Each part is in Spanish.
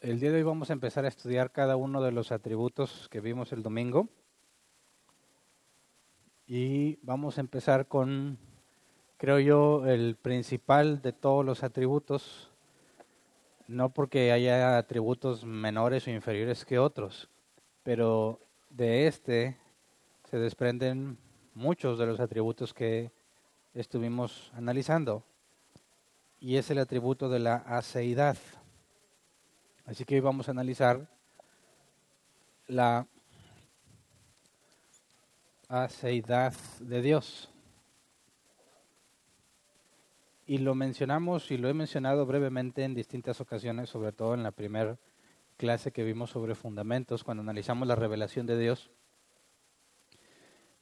El día de hoy vamos a empezar a estudiar cada uno de los atributos que vimos el domingo. Y vamos a empezar con, creo yo, el principal de todos los atributos, no porque haya atributos menores o inferiores que otros, pero de este se desprenden muchos de los atributos que estuvimos analizando, y es el atributo de la aceidad. Así que hoy vamos a analizar la aceidad de Dios. Y lo mencionamos y lo he mencionado brevemente en distintas ocasiones, sobre todo en la primera clase que vimos sobre fundamentos, cuando analizamos la revelación de Dios.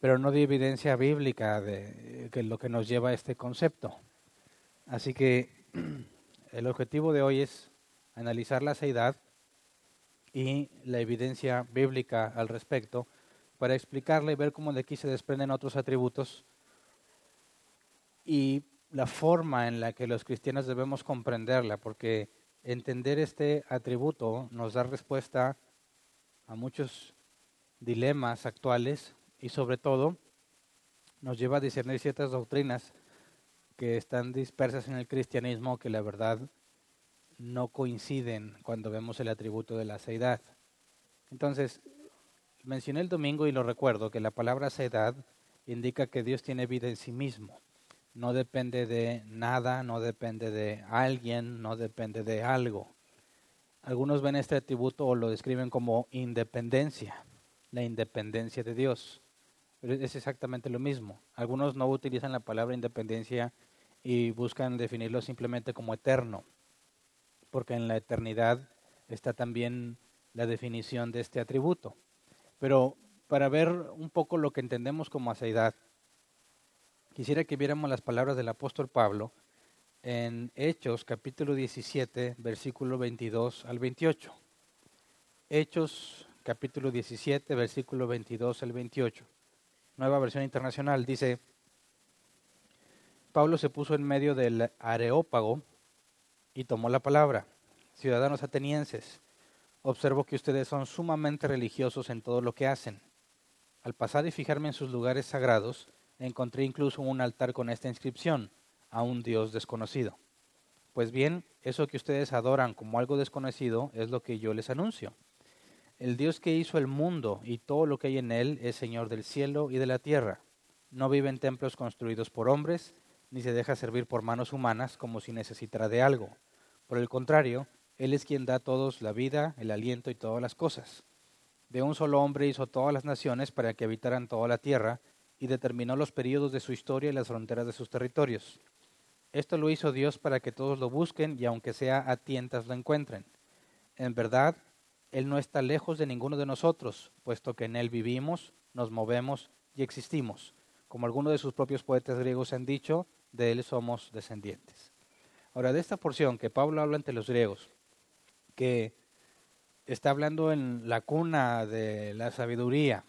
Pero no di evidencia bíblica de que lo que nos lleva a este concepto. Así que el objetivo de hoy es analizar la aceidad y la evidencia bíblica al respecto para explicarle y ver cómo de aquí se desprenden otros atributos y la forma en la que los cristianos debemos comprenderla, porque entender este atributo nos da respuesta a muchos dilemas actuales y sobre todo nos lleva a discernir ciertas doctrinas que están dispersas en el cristianismo que la verdad no coinciden cuando vemos el atributo de la seidad. Entonces, mencioné el domingo y lo recuerdo que la palabra sedad indica que Dios tiene vida en sí mismo. No depende de nada, no depende de alguien, no depende de algo. Algunos ven este atributo o lo describen como independencia, la independencia de Dios. Pero es exactamente lo mismo. Algunos no utilizan la palabra independencia y buscan definirlo simplemente como eterno, porque en la eternidad está también la definición de este atributo. Pero para ver un poco lo que entendemos como aceidad, quisiera que viéramos las palabras del apóstol Pablo en Hechos capítulo 17, versículo 22 al 28. Hechos capítulo 17, versículo 22 al 28. Nueva versión internacional dice, Pablo se puso en medio del areópago y tomó la palabra. Ciudadanos atenienses, observo que ustedes son sumamente religiosos en todo lo que hacen. Al pasar y fijarme en sus lugares sagrados, encontré incluso un altar con esta inscripción, a un Dios desconocido. Pues bien, eso que ustedes adoran como algo desconocido es lo que yo les anuncio. El Dios que hizo el mundo y todo lo que hay en él es Señor del cielo y de la tierra. No vive en templos construidos por hombres, ni se deja servir por manos humanas como si necesitara de algo. Por el contrario, él es quien da a todos la vida, el aliento y todas las cosas. De un solo hombre hizo todas las naciones para que habitaran toda la tierra y determinó los periodos de su historia y las fronteras de sus territorios. Esto lo hizo Dios para que todos lo busquen y aunque sea a tientas lo encuentren. En verdad, Él no está lejos de ninguno de nosotros, puesto que en Él vivimos, nos movemos y existimos. Como algunos de sus propios poetas griegos han dicho, de Él somos descendientes. Ahora, de esta porción que Pablo habla ante los griegos, que está hablando en la cuna de la sabiduría,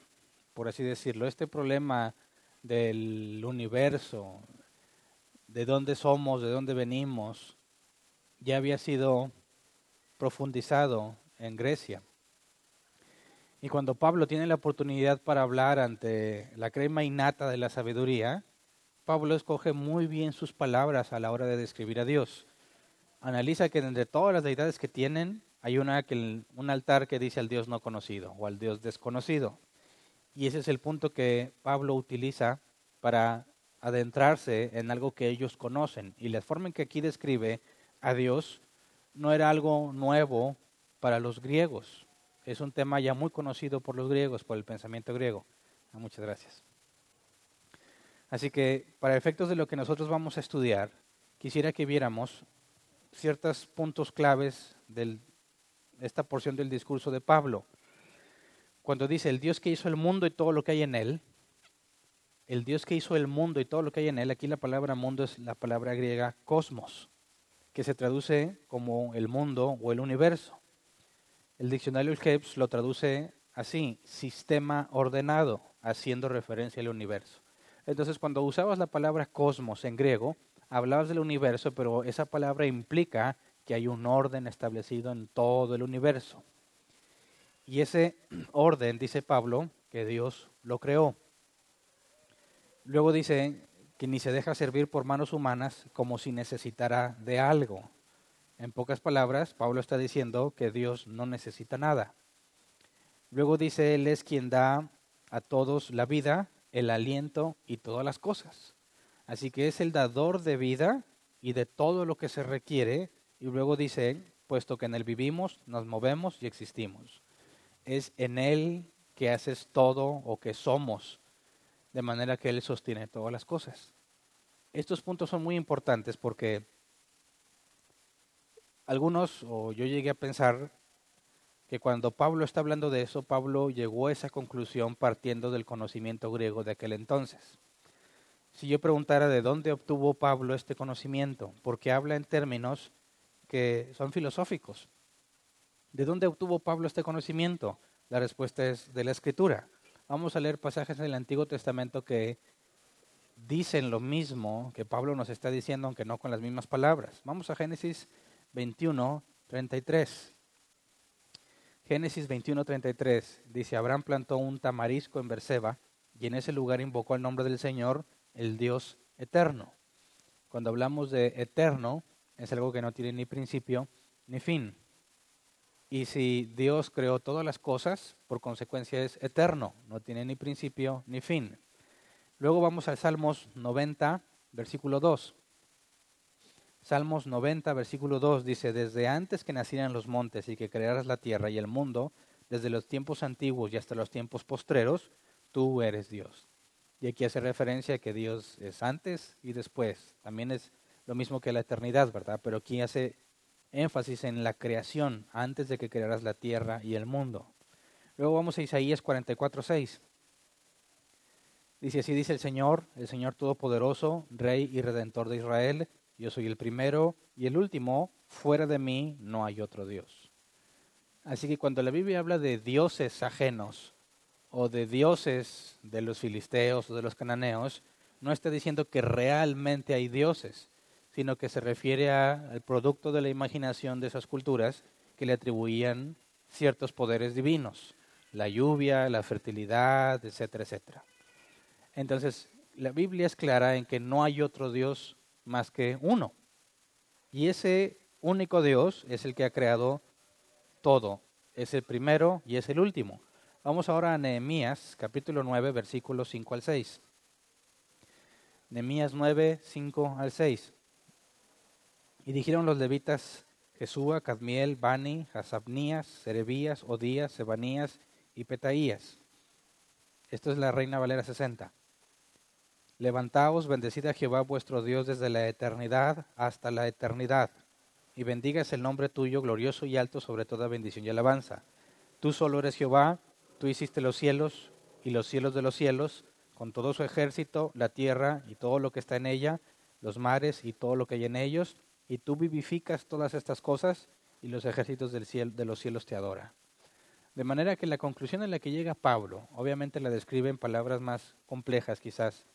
por así decirlo. Este problema del universo, de dónde somos, de dónde venimos, ya había sido profundizado en Grecia. Y cuando Pablo tiene la oportunidad para hablar ante la crema innata de la sabiduría, Pablo escoge muy bien sus palabras a la hora de describir a Dios analiza que entre todas las deidades que tienen, hay una que, un altar que dice al Dios no conocido o al Dios desconocido. Y ese es el punto que Pablo utiliza para adentrarse en algo que ellos conocen. Y la forma en que aquí describe a Dios no era algo nuevo para los griegos. es un tema ya muy conocido por los griegos, por el pensamiento griego. Muchas gracias. Así que, para efectos de lo que nosotros vamos a estudiar, quisiera que viéramos ciertos puntos claves de esta porción del discurso de Pablo. Cuando dice el Dios que hizo el mundo y todo lo que hay en él, el Dios que hizo el mundo y todo lo que hay en él, aquí la palabra mundo es la palabra griega cosmos, que se traduce como el mundo o el universo. El diccionario Krebs lo traduce así, sistema ordenado, haciendo referencia al universo. Entonces, cuando usabas la palabra cosmos en griego, hablabas del universo, pero esa palabra implica que hay un orden establecido en todo el universo. Y ese orden, dice Pablo, que Dios lo creó. Luego dice que ni se deja servir por manos humanas como si necesitara de algo. En pocas palabras, Pablo está diciendo que Dios no necesita nada. Luego dice, Él es quien da a todos la vida, el aliento y todas las cosas. Así que es el dador de vida y de todo lo que se requiere. Y luego dice, puesto que en Él vivimos, nos movemos y existimos. Es en Él que haces todo o que somos de manera que Él sostiene todas las cosas. Estos puntos son muy importantes porque algunos, o yo llegué a pensar que cuando Pablo está hablando de eso, Pablo llegó a esa conclusión partiendo del conocimiento griego de aquel entonces. Si yo preguntara de dónde obtuvo Pablo este conocimiento, porque habla en términos que son filosóficos. ¿De dónde obtuvo Pablo este conocimiento? La respuesta es de la escritura vamos a leer pasajes del Antiguo Testamento que dicen lo mismo que Pablo nos está diciendo, aunque no con las mismas palabras. Vamos a Génesis 21, 33. Génesis 21, 33 dice, Abraham plantó un tamarisco en Berseba y en ese lugar invocó el nombre del Señor, el Dios eterno. Cuando hablamos de eterno, es algo que no tiene ni principio ni fin. Y si Dios creó todas las cosas, por consecuencia es eterno, no tiene ni principio ni fin. Luego vamos al Salmos 90, versículo 2. Salmos 90, versículo 2 dice, desde antes que nacieran los montes y que crearas la tierra y el mundo, desde los tiempos antiguos y hasta los tiempos postreros, tú eres Dios. Y aquí hace referencia que Dios es antes y después. También es lo mismo que la eternidad, ¿verdad? Pero aquí hace énfasis en la creación antes de que crearas la tierra y el mundo. Luego vamos a Isaías 44:6. Dice así dice el Señor, el Señor todopoderoso, rey y redentor de Israel, yo soy el primero y el último, fuera de mí no hay otro Dios. Así que cuando la Biblia habla de dioses ajenos o de dioses de los filisteos o de los cananeos, no está diciendo que realmente hay dioses, sino que se refiere al producto de la imaginación de esas culturas que le atribuían ciertos poderes divinos, la lluvia, la fertilidad, etcétera, etcétera. Entonces, la Biblia es clara en que no hay otro Dios más que uno. Y ese único Dios es el que ha creado todo. Es el primero y es el último. Vamos ahora a Nehemías, capítulo 9, versículos 5 al 6. Nehemías 9, 5 al 6. Y dijeron los levitas Jesúa, Cadmiel, Bani, Hasabnías, Serebías, Odías, Sebanías y Petaías. Esto es la Reina Valera 60. Levantaos, bendecid a Jehová vuestro Dios desde la eternidad hasta la eternidad, y bendigas el nombre tuyo glorioso y alto sobre toda bendición y alabanza. Tú solo eres Jehová, tú hiciste los cielos y los cielos de los cielos, con todo su ejército, la tierra y todo lo que está en ella, los mares y todo lo que hay en ellos, y tú vivificas todas estas cosas y los ejércitos del cielo, de los cielos te adoran. De manera que la conclusión en la que llega Pablo, obviamente la describe en palabras más complejas quizás,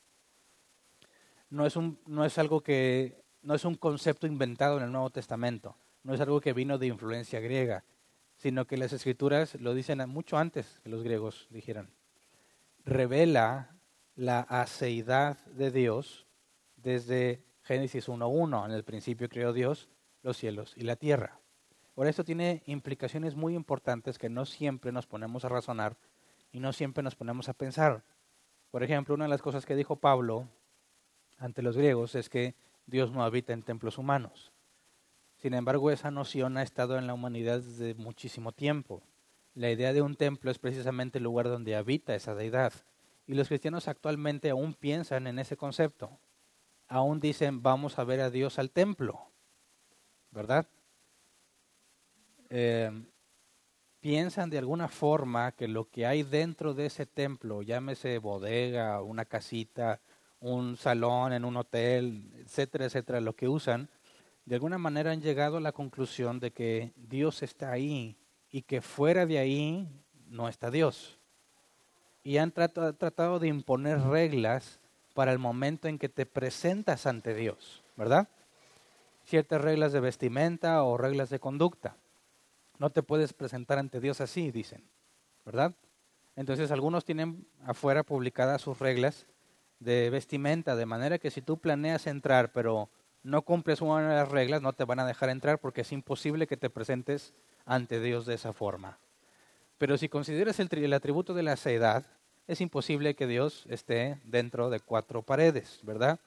no es, un, no es algo que, no es un concepto inventado en el Nuevo Testamento, no es algo que vino de influencia griega, sino que las escrituras lo dicen mucho antes que los griegos dijeran. Revela la aceidad de Dios desde Génesis 1.1, en el principio creó Dios los cielos y la tierra. Por esto tiene implicaciones muy importantes que no siempre nos ponemos a razonar y no siempre nos ponemos a pensar. Por ejemplo, una de las cosas que dijo Pablo ante los griegos es que Dios no habita en templos humanos. Sin embargo, esa noción ha estado en la humanidad desde muchísimo tiempo. la idea de un templo es precisamente el lugar donde habita esa deidad. Y los cristianos actualmente aún piensan en ese concepto. Aún dicen, vamos a ver a Dios al templo. ¿Verdad? Eh, piensan de alguna forma que lo que hay dentro de ese templo, llámese bodega, una casita, un salón en un hotel, etcétera, etcétera, lo que usan, de alguna manera han llegado a la conclusión de que Dios está ahí y que fuera de ahí no está Dios. Y han tratado, de imponer reglas para el momento en que te presentas ante Dios, ¿verdad? Ciertas reglas de vestimenta o reglas de conducta. No te puedes presentar ante Dios así, dicen, ¿verdad? Entonces algunos tienen afuera publicadas sus reglas de vestimenta, de manera que si tú planeas entrar, pero no cumples una de las reglas, no te van a dejar entrar porque es imposible que te presentes ante Dios de esa forma. Pero si consideras el, el atributo de la sedad, es imposible que Dios esté dentro de cuatro paredes, ¿verdad?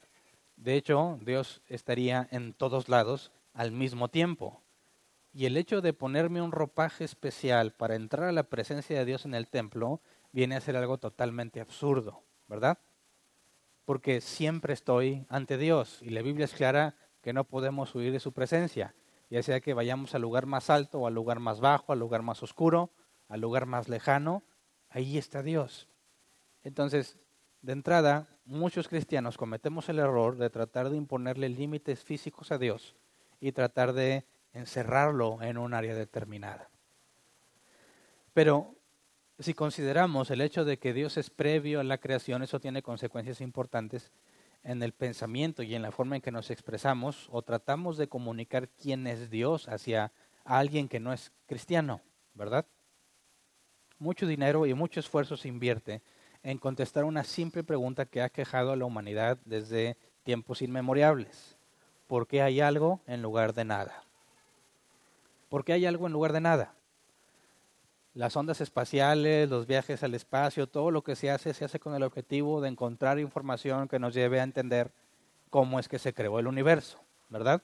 De hecho, Dios estaría en todos lados al mismo tiempo. Y el hecho de ponerme un ropaje especial para entrar a la presencia de Dios en el templo viene a ser algo totalmente absurdo, ¿verdad? Porque siempre estoy ante Dios y la Biblia es clara que no podemos huir de su presencia, ya sea que vayamos al lugar más alto o al lugar más bajo, al lugar más oscuro, al lugar más lejano, ahí está Dios. Entonces, de entrada, muchos cristianos cometemos el error de tratar de imponerle límites físicos a Dios y tratar de encerrarlo en un área determinada. Pero si consideramos el hecho de que Dios es previo a la creación, eso tiene consecuencias importantes en el pensamiento y en la forma en que nos expresamos o tratamos de comunicar quién es Dios hacia alguien que no es cristiano, ¿verdad? Mucho dinero y mucho esfuerzo se invierte en contestar una simple pregunta que ha quejado a la humanidad desde tiempos inmemorables. ¿Por qué hay algo en lugar de nada? ¿Por qué hay algo en lugar de nada? Las ondas espaciales, los viajes al espacio, todo lo que se hace se hace con el objetivo de encontrar información que nos lleve a entender cómo es que se creó el universo, ¿verdad?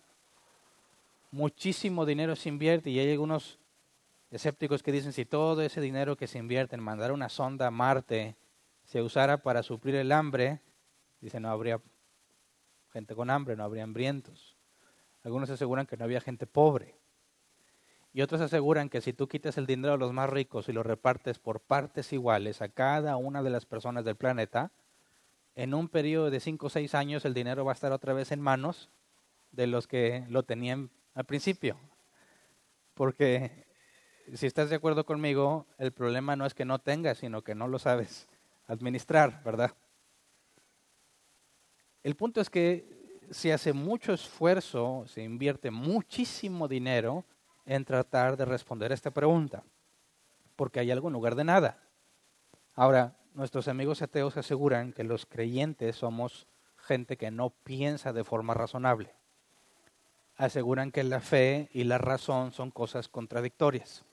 Muchísimo dinero se invierte y hay algunos escépticos que dicen si todo ese dinero que se invierte en mandar una sonda a Marte se usara para suplir el hambre, dicen no habría gente con hambre, no habría hambrientos. Algunos aseguran que no había gente pobre. Y otros aseguran que si tú quitas el dinero de los más ricos y lo repartes por partes iguales a cada una de las personas del planeta, en un periodo de 5 o 6 años el dinero va a estar otra vez en manos de los que lo tenían al principio. Porque si estás de acuerdo conmigo, el problema no es que no tengas, sino que no lo sabes administrar, ¿verdad? El punto es que se hace mucho esfuerzo, se invierte muchísimo dinero en tratar de responder esta pregunta, porque hay algo en lugar de nada. Ahora, nuestros amigos ateos aseguran que los creyentes somos gente que no piensa de forma razonable. Aseguran que la fe y la razón son cosas contradictorias.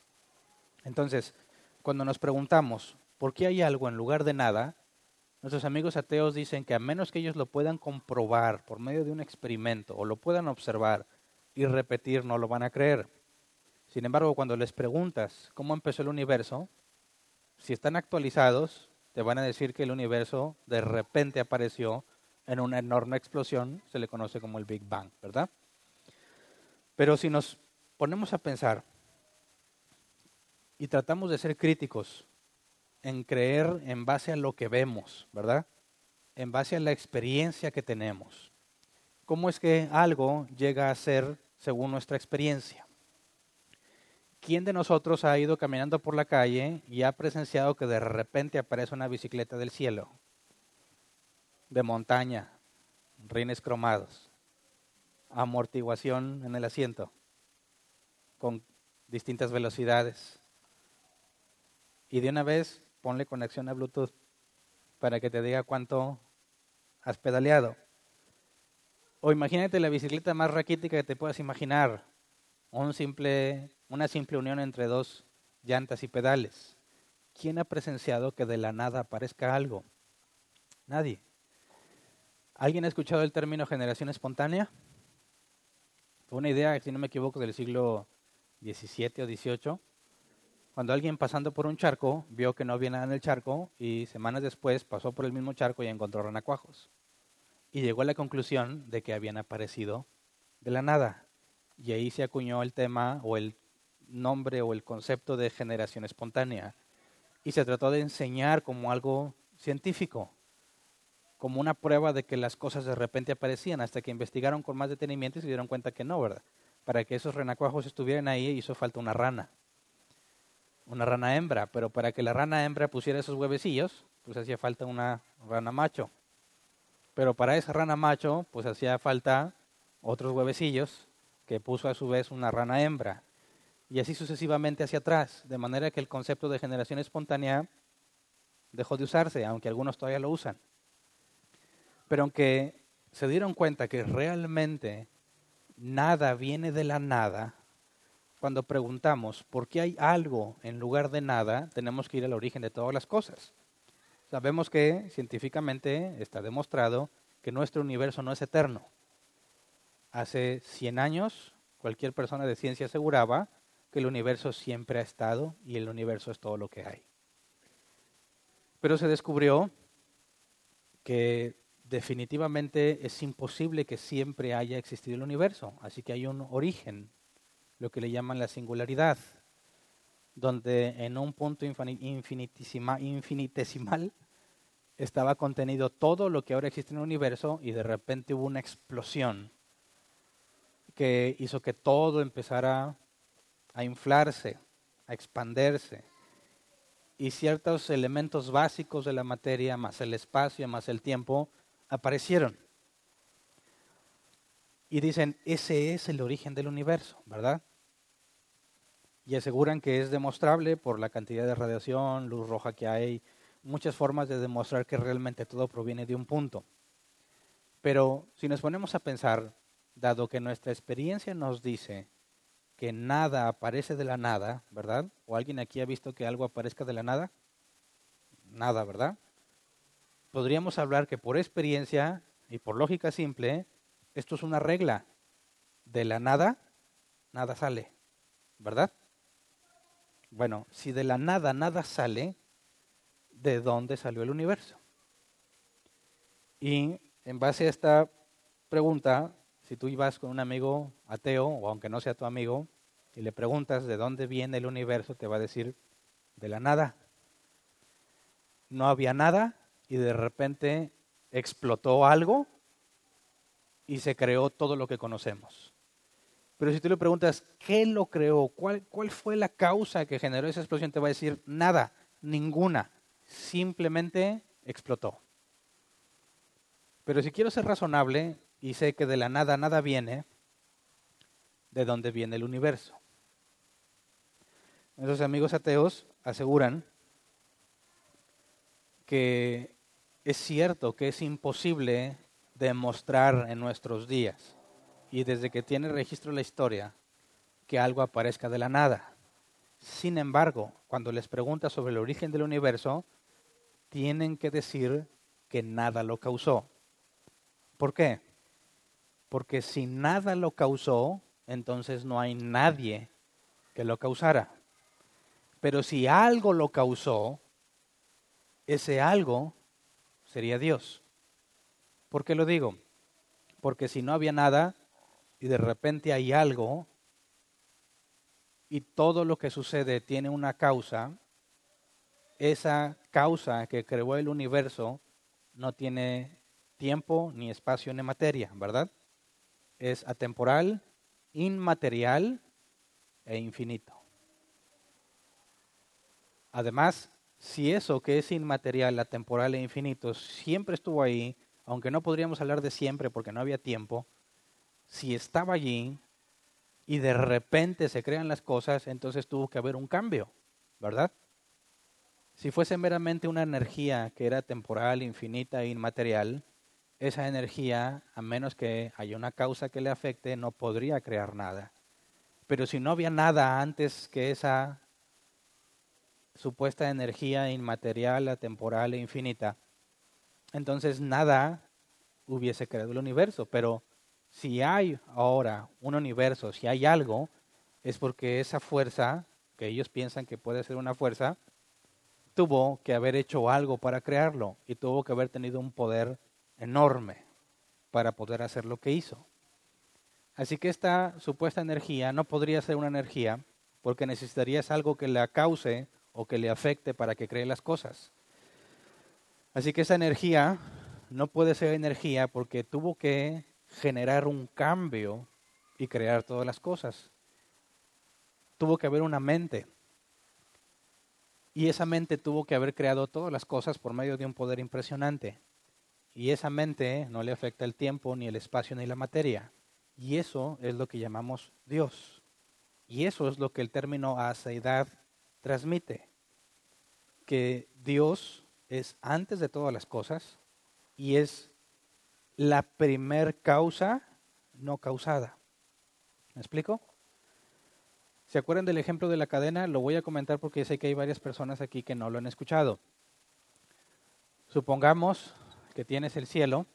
Entonces, cuando nos preguntamos por qué hay algo en lugar de nada, nuestros amigos ateos dicen que a menos que ellos lo puedan comprobar por medio de un experimento o lo puedan observar y repetir, no lo van a creer. Sin embargo, cuando les preguntas cómo empezó el universo, si están actualizados, te van a decir que el universo de repente apareció en una enorme explosión, se le conoce como el Big Bang, ¿verdad? Pero si nos ponemos a pensar y tratamos de ser críticos en creer en base a lo que vemos, ¿verdad? En base a la experiencia que tenemos. ¿Cómo es que algo llega a ser según nuestra experiencia? ¿Quién de nosotros ha ido caminando por la calle y ha presenciado que de repente aparece una bicicleta del cielo? De montaña, rines cromados, amortiguación en el asiento, con distintas velocidades. Y de una vez ponle conexión a Bluetooth para que te diga cuánto has pedaleado. O imagínate la bicicleta más raquítica que te puedas imaginar. Un simple una simple unión entre dos llantas y pedales. ¿Quién ha presenciado que de la nada aparezca algo? Nadie. ¿Alguien ha escuchado el término generación espontánea? Fue una idea, si no me equivoco, del siglo XVII o XVIII, Cuando alguien pasando por un charco vio que no había nada en el charco y semanas después pasó por el mismo charco y encontró renacuajos. Y llegó a la conclusión de que habían aparecido de la nada. Y ahí se acuñó el tema o el nombre o el concepto de generación espontánea. Y se trató de enseñar como algo científico, como una prueba de que las cosas de repente aparecían, hasta que investigaron con más detenimiento y se dieron cuenta que no, ¿verdad? Para que esos renacuajos estuvieran ahí hizo falta una rana una rana hembra, pero para que la rana hembra pusiera esos huevecillos, pues hacía falta una rana macho. Pero para esa rana macho, pues hacía falta otros huevecillos que puso a su vez una rana hembra. Y así sucesivamente hacia atrás, de manera que el concepto de generación espontánea dejó de usarse, aunque algunos todavía lo usan. Pero aunque se dieron cuenta que realmente nada viene de la nada, cuando preguntamos por qué hay algo en lugar de nada, tenemos que ir al origen de todas las cosas. Sabemos que científicamente está demostrado que nuestro universo no es eterno. Hace 100 años, cualquier persona de ciencia aseguraba que el universo siempre ha estado y el universo es todo lo que hay. Pero se descubrió que definitivamente es imposible que siempre haya existido el universo, así que hay un origen lo que le llaman la singularidad, donde en un punto infinitesimal estaba contenido todo lo que ahora existe en el universo y de repente hubo una explosión que hizo que todo empezara a inflarse, a expanderse. Y ciertos elementos básicos de la materia, más el espacio, más el tiempo, aparecieron. Y dicen, ese es el origen del universo, ¿verdad? y aseguran que es demostrable por la cantidad de radiación, luz roja que hay, muchas formas de demostrar que realmente todo proviene de un punto. Pero si nos ponemos a pensar, dado que nuestra experiencia nos dice que nada aparece de la nada, ¿verdad? ¿O alguien aquí ha visto que algo aparezca de la nada? Nada, ¿verdad? Podríamos hablar que por experiencia y por lógica simple, esto es una regla. De la nada, nada sale, ¿verdad? Bueno, si de la nada nada sale, ¿de dónde salió el universo? Y en base a esta pregunta, si tú ibas con un amigo ateo, o aunque no sea tu amigo, y le preguntas de dónde viene el universo, te va a decir de la nada. No había nada y de repente explotó algo y se creó todo lo que conocemos. Pero si tú le preguntas, ¿qué lo creó? ¿Cuál, ¿Cuál fue la causa que generó esa explosión? Te va a decir, nada, ninguna. Simplemente explotó. Pero si quiero ser razonable y sé que de la nada nada viene, ¿de dónde viene el universo? Nuestros amigos ateos aseguran que es cierto que es imposible demostrar en nuestros días y desde que tiene registro la historia, que algo aparezca de la nada. Sin embargo, cuando les pregunta sobre el origen del universo, tienen que decir que nada lo causó. ¿Por qué? Porque si nada lo causó, entonces no hay nadie que lo causara. Pero si algo lo causó, ese algo sería Dios. ¿Por qué lo digo? Porque si no había nada, y de repente hay algo y todo lo que sucede tiene una causa, esa causa que creó el universo no tiene tiempo, ni espacio, ni materia, ¿verdad? Es atemporal, inmaterial e infinito. Además, si eso que es inmaterial, atemporal e infinito siempre estuvo ahí, aunque no podríamos hablar de siempre porque no había tiempo, si estaba allí y de repente se crean las cosas, entonces tuvo que haber un cambio, ¿verdad? Si fuese meramente una energía que era temporal, infinita e inmaterial, esa energía, a menos que haya una causa que le afecte, no podría crear nada. Pero si no había nada antes que esa supuesta energía inmaterial, atemporal e infinita, entonces nada hubiese creado el universo. Pero si hay ahora un universo, si hay algo, es porque esa fuerza que ellos piensan que puede ser una fuerza, tuvo que haber hecho algo para crearlo y tuvo que haber tenido un poder enorme para poder hacer lo que hizo. Así que esta supuesta energía no podría ser una energía porque necesitarías algo que la cause o que le afecte para que cree las cosas. Así que esa energía no puede ser energía porque tuvo que generar un cambio y crear todas las cosas. Tuvo que haber una mente. Y esa mente tuvo que haber creado todas las cosas por medio de un poder impresionante. Y esa mente no le afecta el tiempo, ni el espacio, ni la materia. Y eso es lo que llamamos Dios. Y eso es lo que el término aseidad transmite. Que Dios es antes de todas las cosas y es la primer causa no causada. ¿Me explico? ¿Se acuerdan del ejemplo de la cadena? Lo voy a comentar porque sé que hay varias personas aquí que no lo han escuchado. Supongamos que tienes el cielo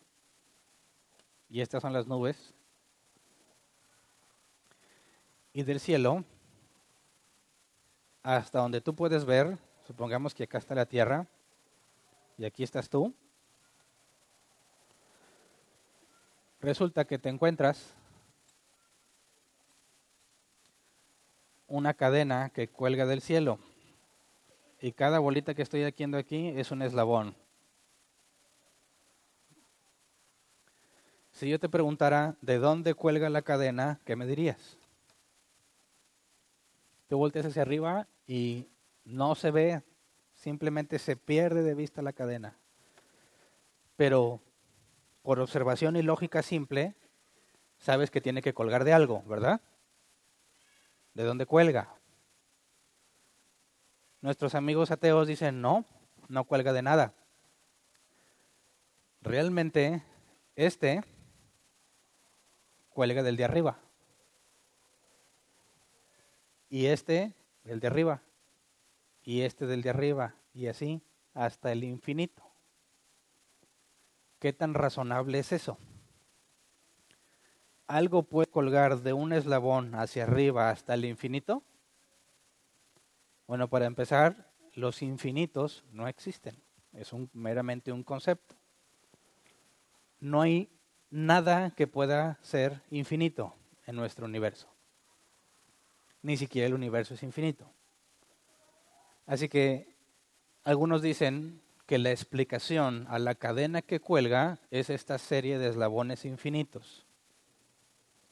y estas son las nubes y del cielo hasta donde tú puedes ver, supongamos que acá está la tierra y aquí estás tú, resulta que te encuentras una cadena que cuelga del cielo y cada bolita que estoy haciendo aquí es un eslabón. Si yo te preguntara de dónde cuelga la cadena, ¿qué me dirías? Tú volteas hacia arriba y no se ve, simplemente se pierde de vista la cadena. Pero por observación y lógica simple, sabes que tiene que colgar de algo, ¿verdad? ¿De dónde cuelga? Nuestros amigos ateos dicen, no, no cuelga de nada. Realmente, este cuelga del de arriba y este del de arriba, y este del de arriba, y así hasta el infinito. ¿Qué tan razonable es eso? ¿Algo puede colgar de un eslabón hacia arriba hasta el infinito? Bueno, para empezar, los infinitos no existen. Es un, meramente un concepto. No hay nada que pueda ser infinito en nuestro universo ni siquiera el universo es infinito. Así que algunos dicen que la explicación a la cadena que cuelga es esta serie de eslabones infinitos.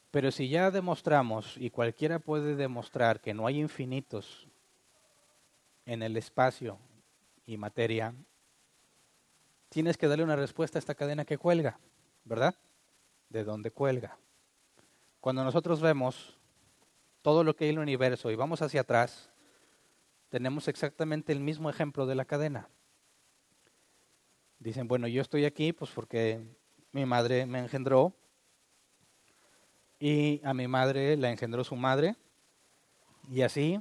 Pero si ya demostramos, y cualquiera puede demostrar que no hay infinitos en el espacio y materia, tienes que darle una respuesta a esta cadena que cuelga, ¿verdad? ¿De dónde cuelga? Cuando nosotros vemos todo lo que hay en el universo y vamos hacia atrás, tenemos exactamente el mismo ejemplo de la cadena. Dicen, bueno, yo estoy aquí pues porque mi madre me engendró y a mi madre la engendró su madre y así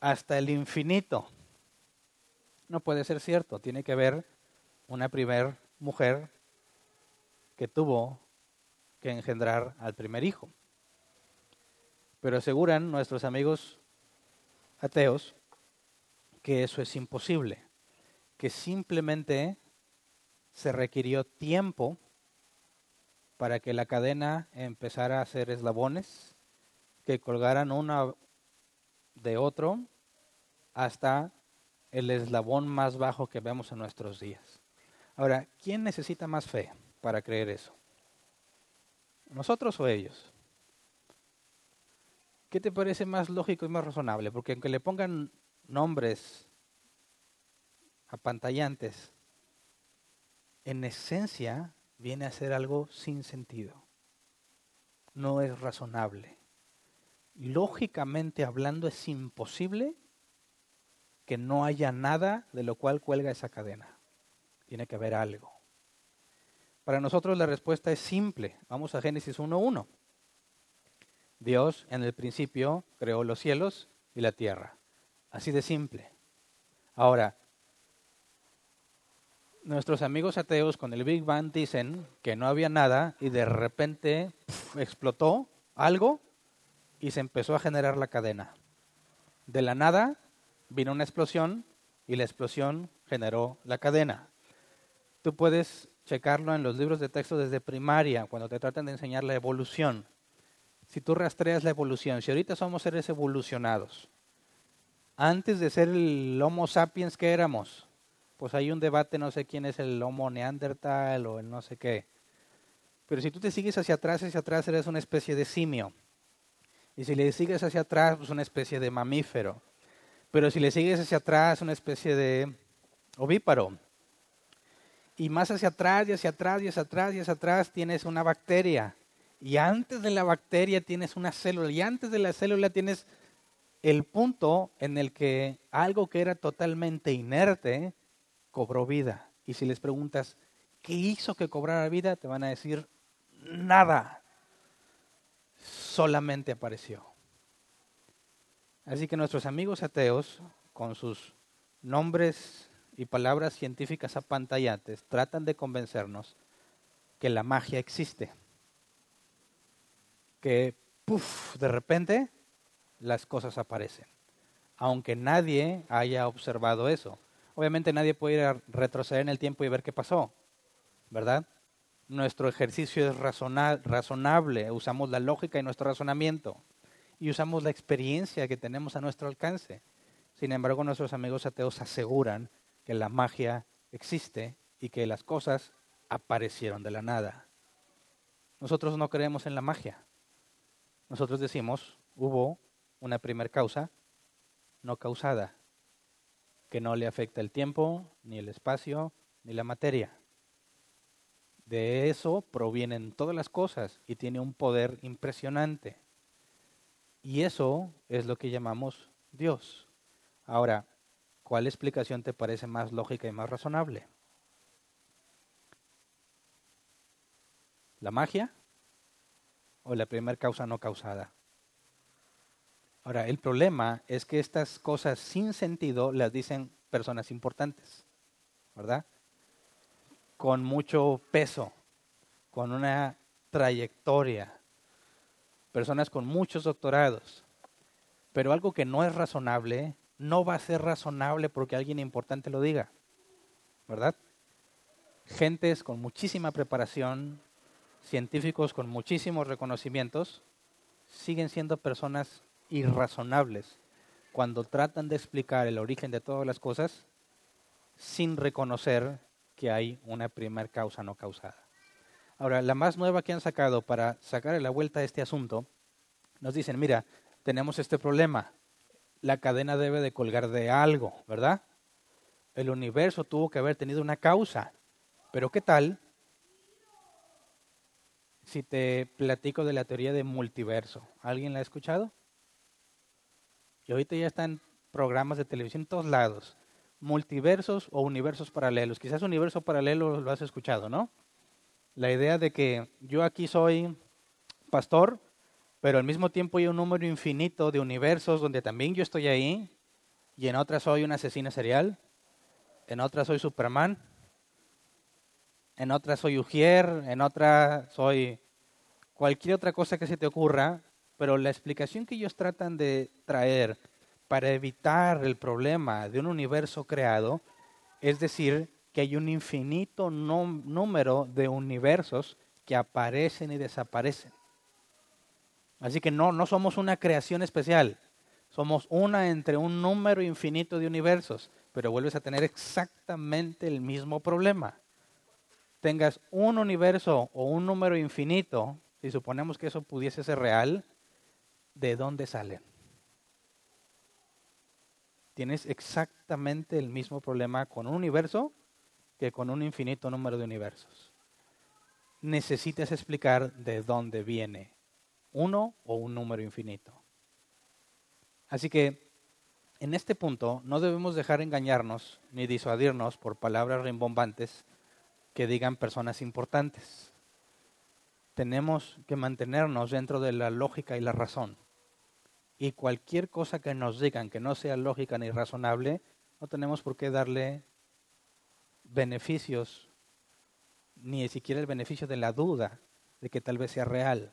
hasta el infinito. No puede ser cierto, tiene que haber una primer mujer que tuvo que engendrar al primer hijo. Pero aseguran nuestros amigos ateos que eso es imposible, que simplemente se requirió tiempo para que la cadena empezara a hacer eslabones que colgaran uno de otro hasta el eslabón más bajo que vemos en nuestros días. Ahora, ¿quién necesita más fe para creer eso? ¿Nosotros o ellos? ¿Qué te parece más lógico y más razonable? Porque aunque le pongan nombres apantallantes, en esencia viene a ser algo sin sentido. No es razonable. Lógicamente hablando es imposible que no haya nada de lo cual cuelga esa cadena. Tiene que haber algo. Para nosotros la respuesta es simple. Vamos a Génesis 1.1. Dios en el principio creó los cielos y la tierra. Así de simple. Ahora, nuestros amigos ateos con el Big Bang dicen que no había nada y de repente explotó algo y se empezó a generar la cadena. De la nada vino una explosión y la explosión generó la cadena. Tú puedes checarlo en los libros de texto desde primaria, cuando te tratan de enseñar la evolución. Si tú rastreas la evolución, si ahorita somos seres evolucionados, antes de ser el Homo sapiens que éramos, pues hay un debate, no sé quién es el Homo neandertal o el no sé qué. Pero si tú te sigues hacia atrás, hacia atrás eres una especie de simio. Y si le sigues hacia atrás, pues una especie de mamífero. Pero si le sigues hacia atrás, una especie de ovíparo. Y más hacia atrás, y hacia atrás, y hacia atrás, y hacia atrás tienes una bacteria. Y antes de la bacteria tienes una célula. Y antes de la célula tienes el punto en el que algo que era totalmente inerte cobró vida. Y si les preguntas, ¿qué hizo que cobrara vida? Te van a decir, nada. Solamente apareció. Así que nuestros amigos ateos, con sus nombres y palabras científicas apantallantes, tratan de convencernos que la magia existe. Que, puff, de repente las cosas aparecen. Aunque nadie haya observado eso. Obviamente nadie puede ir a retroceder en el tiempo y ver qué pasó, ¿verdad? Nuestro ejercicio es razonable, usamos la lógica y nuestro razonamiento y usamos la experiencia que tenemos a nuestro alcance. Sin embargo, nuestros amigos ateos aseguran que la magia existe y que las cosas aparecieron de la nada. Nosotros no creemos en la magia. Nosotros decimos, hubo una primer causa no causada, que no le afecta el tiempo, ni el espacio, ni la materia. De eso provienen todas las cosas y tiene un poder impresionante. Y eso es lo que llamamos Dios. Ahora, ¿cuál explicación te parece más lógica y más razonable? ¿La magia o la primera causa no causada? Ahora, el problema es que estas cosas sin sentido las dicen personas importantes, ¿verdad? Con mucho peso, con una trayectoria, personas con muchos doctorados. Pero algo que no es razonable, no va a ser razonable porque alguien importante lo diga, ¿verdad? Gentes con muchísima preparación, científicos con muchísimos reconocimientos, siguen siendo personas irrazonables cuando tratan de explicar el origen de todas las cosas sin reconocer que hay una primer causa no causada. Ahora, la más nueva que han sacado para sacar la vuelta a este asunto, nos dicen, mira, tenemos este problema, la cadena debe de colgar de algo, ¿verdad? El universo tuvo que haber tenido una causa, pero ¿qué tal si te platico de la teoría de multiverso? ¿Alguien la ha escuchado? Y ahorita ya están programas de televisión en todos lados. Multiversos o universos paralelos. Quizás universo paralelo lo has escuchado, ¿no? La idea de que yo aquí soy pastor, pero al mismo tiempo hay un número infinito de universos donde también yo estoy ahí, y en otras soy un asesino serial, en otras soy Superman, en otras soy Ujier, en otra soy cualquier otra cosa que se te ocurra, pero la explicación que ellos tratan de traer para evitar el problema de un universo creado es decir que hay un infinito número de universos que aparecen y desaparecen. Así que no, no somos una creación especial, somos una entre un número infinito de universos, pero vuelves a tener exactamente el mismo problema. Tengas un universo o un número infinito, si suponemos que eso pudiese ser real, de dónde salen. Tienes exactamente el mismo problema con un universo que con un infinito número de universos. Necesitas explicar de dónde viene uno o un número infinito. Así que en este punto no debemos dejar engañarnos ni disuadirnos por palabras rimbombantes que digan personas importantes tenemos que mantenernos dentro de la lógica y la razón. Y cualquier cosa que nos digan que no sea lógica ni razonable, no tenemos por qué darle beneficios, ni siquiera el beneficio de la duda de que tal vez sea real.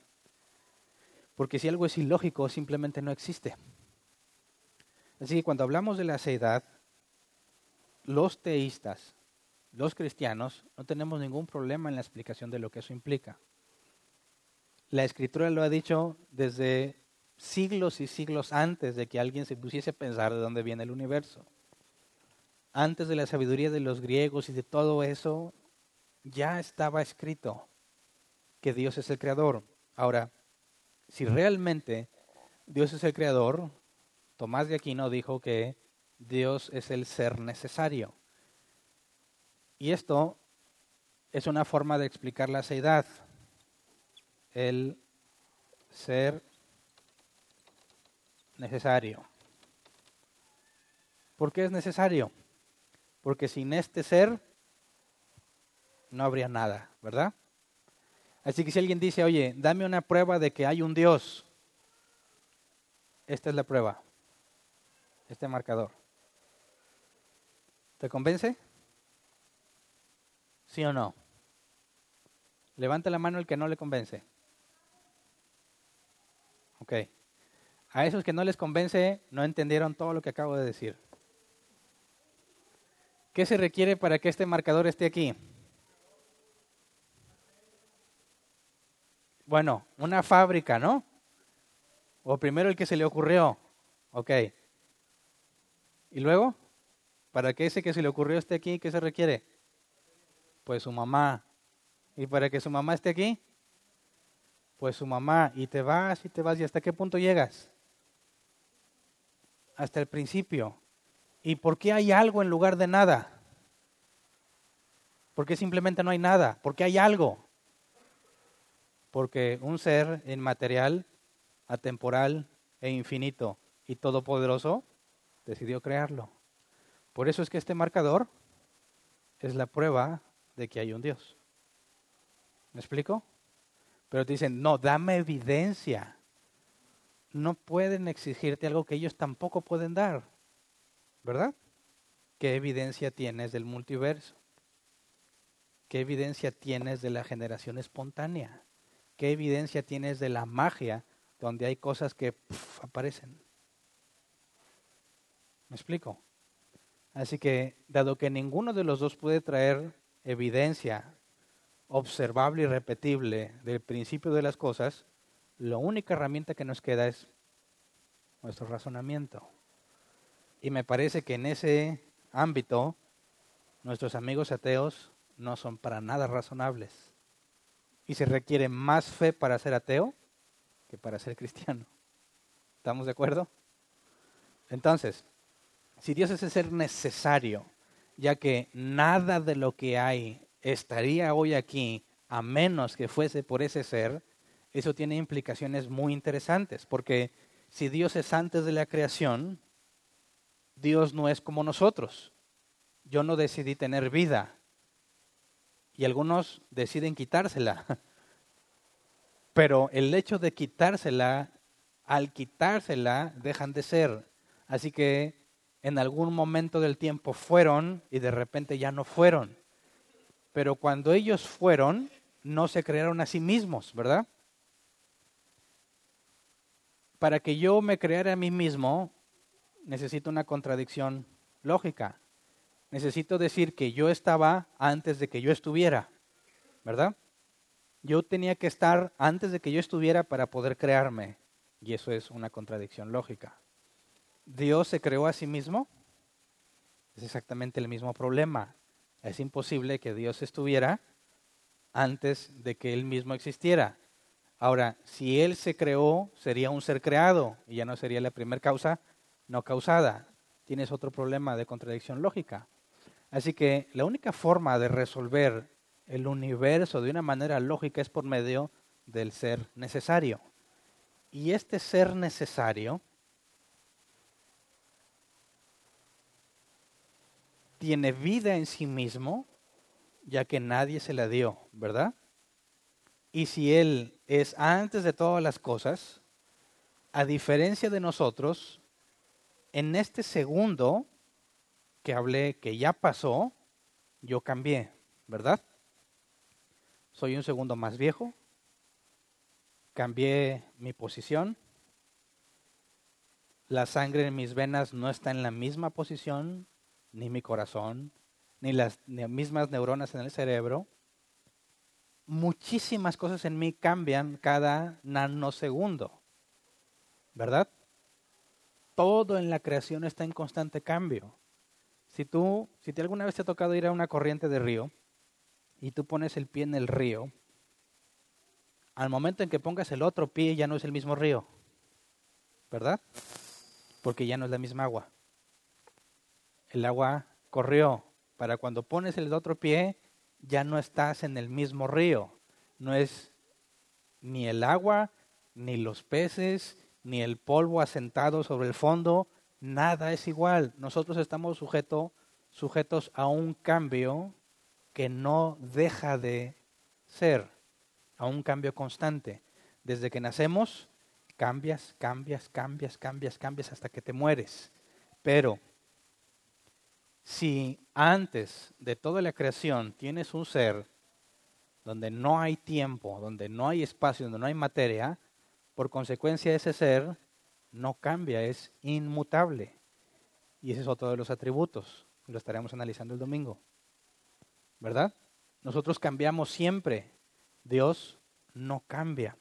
Porque si algo es ilógico, simplemente no existe. Así que cuando hablamos de la seidad, los teístas, los cristianos, no tenemos ningún problema en la explicación de lo que eso implica. La escritura lo ha dicho desde siglos y siglos antes de que alguien se pusiese a pensar de dónde viene el universo. Antes de la sabiduría de los griegos y de todo eso, ya estaba escrito que Dios es el creador. Ahora, si realmente Dios es el creador, Tomás de Aquino dijo que Dios es el ser necesario. Y esto es una forma de explicar la seidad. El ser necesario. ¿Por qué es necesario? Porque sin este ser no habría nada, ¿verdad? Así que si alguien dice, oye, dame una prueba de que hay un Dios, esta es la prueba, este marcador. ¿Te convence? ¿Sí o no? Levanta la mano el que no le convence. Ok. A esos que no les convence, no entendieron todo lo que acabo de decir. ¿Qué se requiere para que este marcador esté aquí? Bueno, una fábrica, ¿no? O primero el que se le ocurrió. Ok. ¿Y luego? Para que ese que se le ocurrió esté aquí, ¿qué se requiere? Pues su mamá. ¿Y para que su mamá esté aquí? Pues su mamá. Y te vas y te vas. ¿Y hasta qué punto llegas? Hasta el principio. ¿Y por qué hay algo en lugar de nada? ¿Por qué simplemente no hay nada? ¿Por qué hay algo? Porque un ser inmaterial, atemporal e infinito y todopoderoso decidió crearlo. Por eso es que este marcador es la prueba de que hay un Dios. ¿Me explico? Pero te dicen, no, dame evidencia. No pueden exigirte algo que ellos tampoco pueden dar. ¿Verdad? ¿Qué evidencia tienes del multiverso? ¿Qué evidencia tienes de la generación espontánea? ¿Qué evidencia tienes de la magia donde hay cosas que aparecen? ¿Me explico? Así que, dado que ninguno de los dos puede traer evidencia observable y repetible del principio de las cosas, la única herramienta que nos queda es nuestro razonamiento. Y me parece que en ese ámbito nuestros amigos ateos no son para nada razonables y se requiere más fe para ser ateo que para ser cristiano. ¿Estamos de acuerdo? Entonces, si Dios es el ser necesario, ya que nada de lo que hay estaría hoy aquí a menos que fuese por ese ser, eso tiene implicaciones muy interesantes, porque si Dios es antes de la creación, Dios no es como nosotros. Yo no decidí tener vida, y algunos deciden quitársela. Pero el hecho de quitársela, al quitársela, dejan de ser. Así que en algún momento del tiempo fueron y de repente ya no fueron. Pero cuando ellos fueron, no se crearon a sí mismos, ¿verdad? Para que yo me creara a mí mismo, necesito una contradicción lógica necesito decir que yo estaba antes de que yo estuviera, ¿verdad? Yo tenía que estar antes de que yo estuviera para poder crearme. Y eso es una contradicción lógica. Dios se creó a sí mismo. Es exactamente el mismo problema. Es imposible que Dios estuviera antes de que Él mismo existiera. Ahora, si Él se creó, sería un ser creado y ya no sería la primera causa no causada. Tienes otro problema de contradicción lógica. Así que la única forma de resolver el universo de una manera lógica es por medio del ser necesario. Y este ser necesario tiene vida en sí mismo, ya que nadie se la dio, ¿verdad? Y si Él es antes de todas las cosas, a diferencia de nosotros, en este segundo que hablé que ya pasó, yo cambié, ¿verdad? Soy un segundo más viejo, cambié mi posición, la sangre en mis venas no está en la misma posición, ni mi corazón, ni las mismas neuronas en el cerebro. Muchísimas cosas en mí cambian cada nanosegundo, ¿verdad? Todo en la creación está en constante cambio. Si tú, si te alguna vez te ha tocado ir a una corriente de río y tú pones el pie en el río, al momento en que pongas el otro pie ya no es el mismo río, ¿verdad? Porque ya no es la misma agua. El agua corrió. Para cuando pones el otro pie, ya no estás en el mismo río. No es ni el agua, ni los peces, ni el polvo asentado sobre el fondo, nada es igual. Nosotros estamos sujeto, sujetos a un cambio que no deja de ser, a un cambio constante. Desde que nacemos, cambias, cambias, cambias, cambias, cambias hasta que te mueres. Pero si antes de toda la creación tienes un ser donde no hay tiempo, donde no hay espacio, donde no hay materia, por consecuencia, ese ser no cambia, es inmutable. Y ese es otro de los atributos. Lo estaremos analizando el domingo. ¿Verdad? Nosotros cambiamos siempre. Dios no cambia.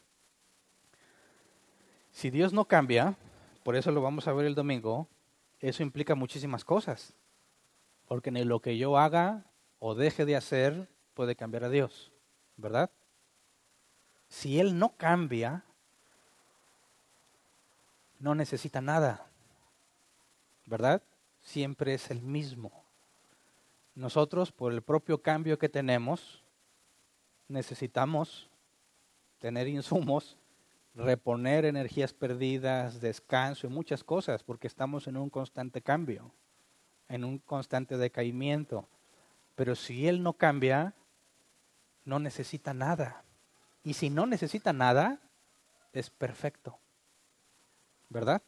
Si Dios no cambia, por eso lo vamos a ver el domingo, eso implica muchísimas cosas. Porque ni lo que yo haga o deje de hacer puede cambiar a Dios. ¿Verdad? Si Él no cambia, no necesita nada, ¿verdad? Siempre es el mismo. Nosotros, por el propio cambio que tenemos, necesitamos tener insumos, reponer energías perdidas, descanso y muchas cosas, porque estamos en un constante cambio, en un constante decaimiento. Pero si Él no cambia, no necesita nada. Y si no necesita nada, es perfecto. ¿Verdad?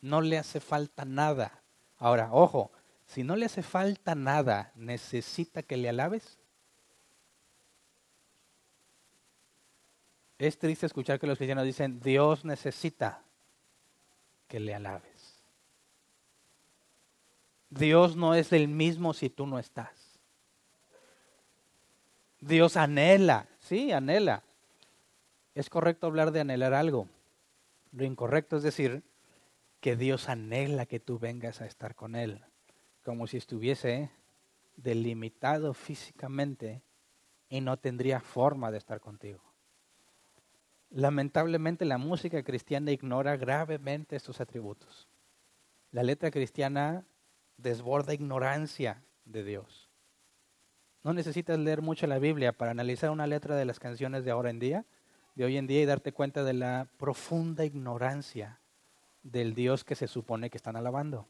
No le hace falta nada. Ahora, ojo, si no le hace falta nada, ¿necesita que le alabes? Es triste escuchar que los cristianos dicen, Dios necesita que le alabes. Dios no es el mismo si tú no estás. Dios anhela, sí, anhela. Es correcto hablar de anhelar algo. Lo incorrecto es decir que Dios anhela que tú vengas a estar con Él, como si estuviese delimitado físicamente y no tendría forma de estar contigo. Lamentablemente la música cristiana ignora gravemente estos atributos. La letra cristiana desborda ignorancia de Dios. No necesitas leer mucho la Biblia para analizar una letra de las canciones de ahora en día de hoy en día y darte cuenta de la profunda ignorancia del Dios que se supone que están alabando.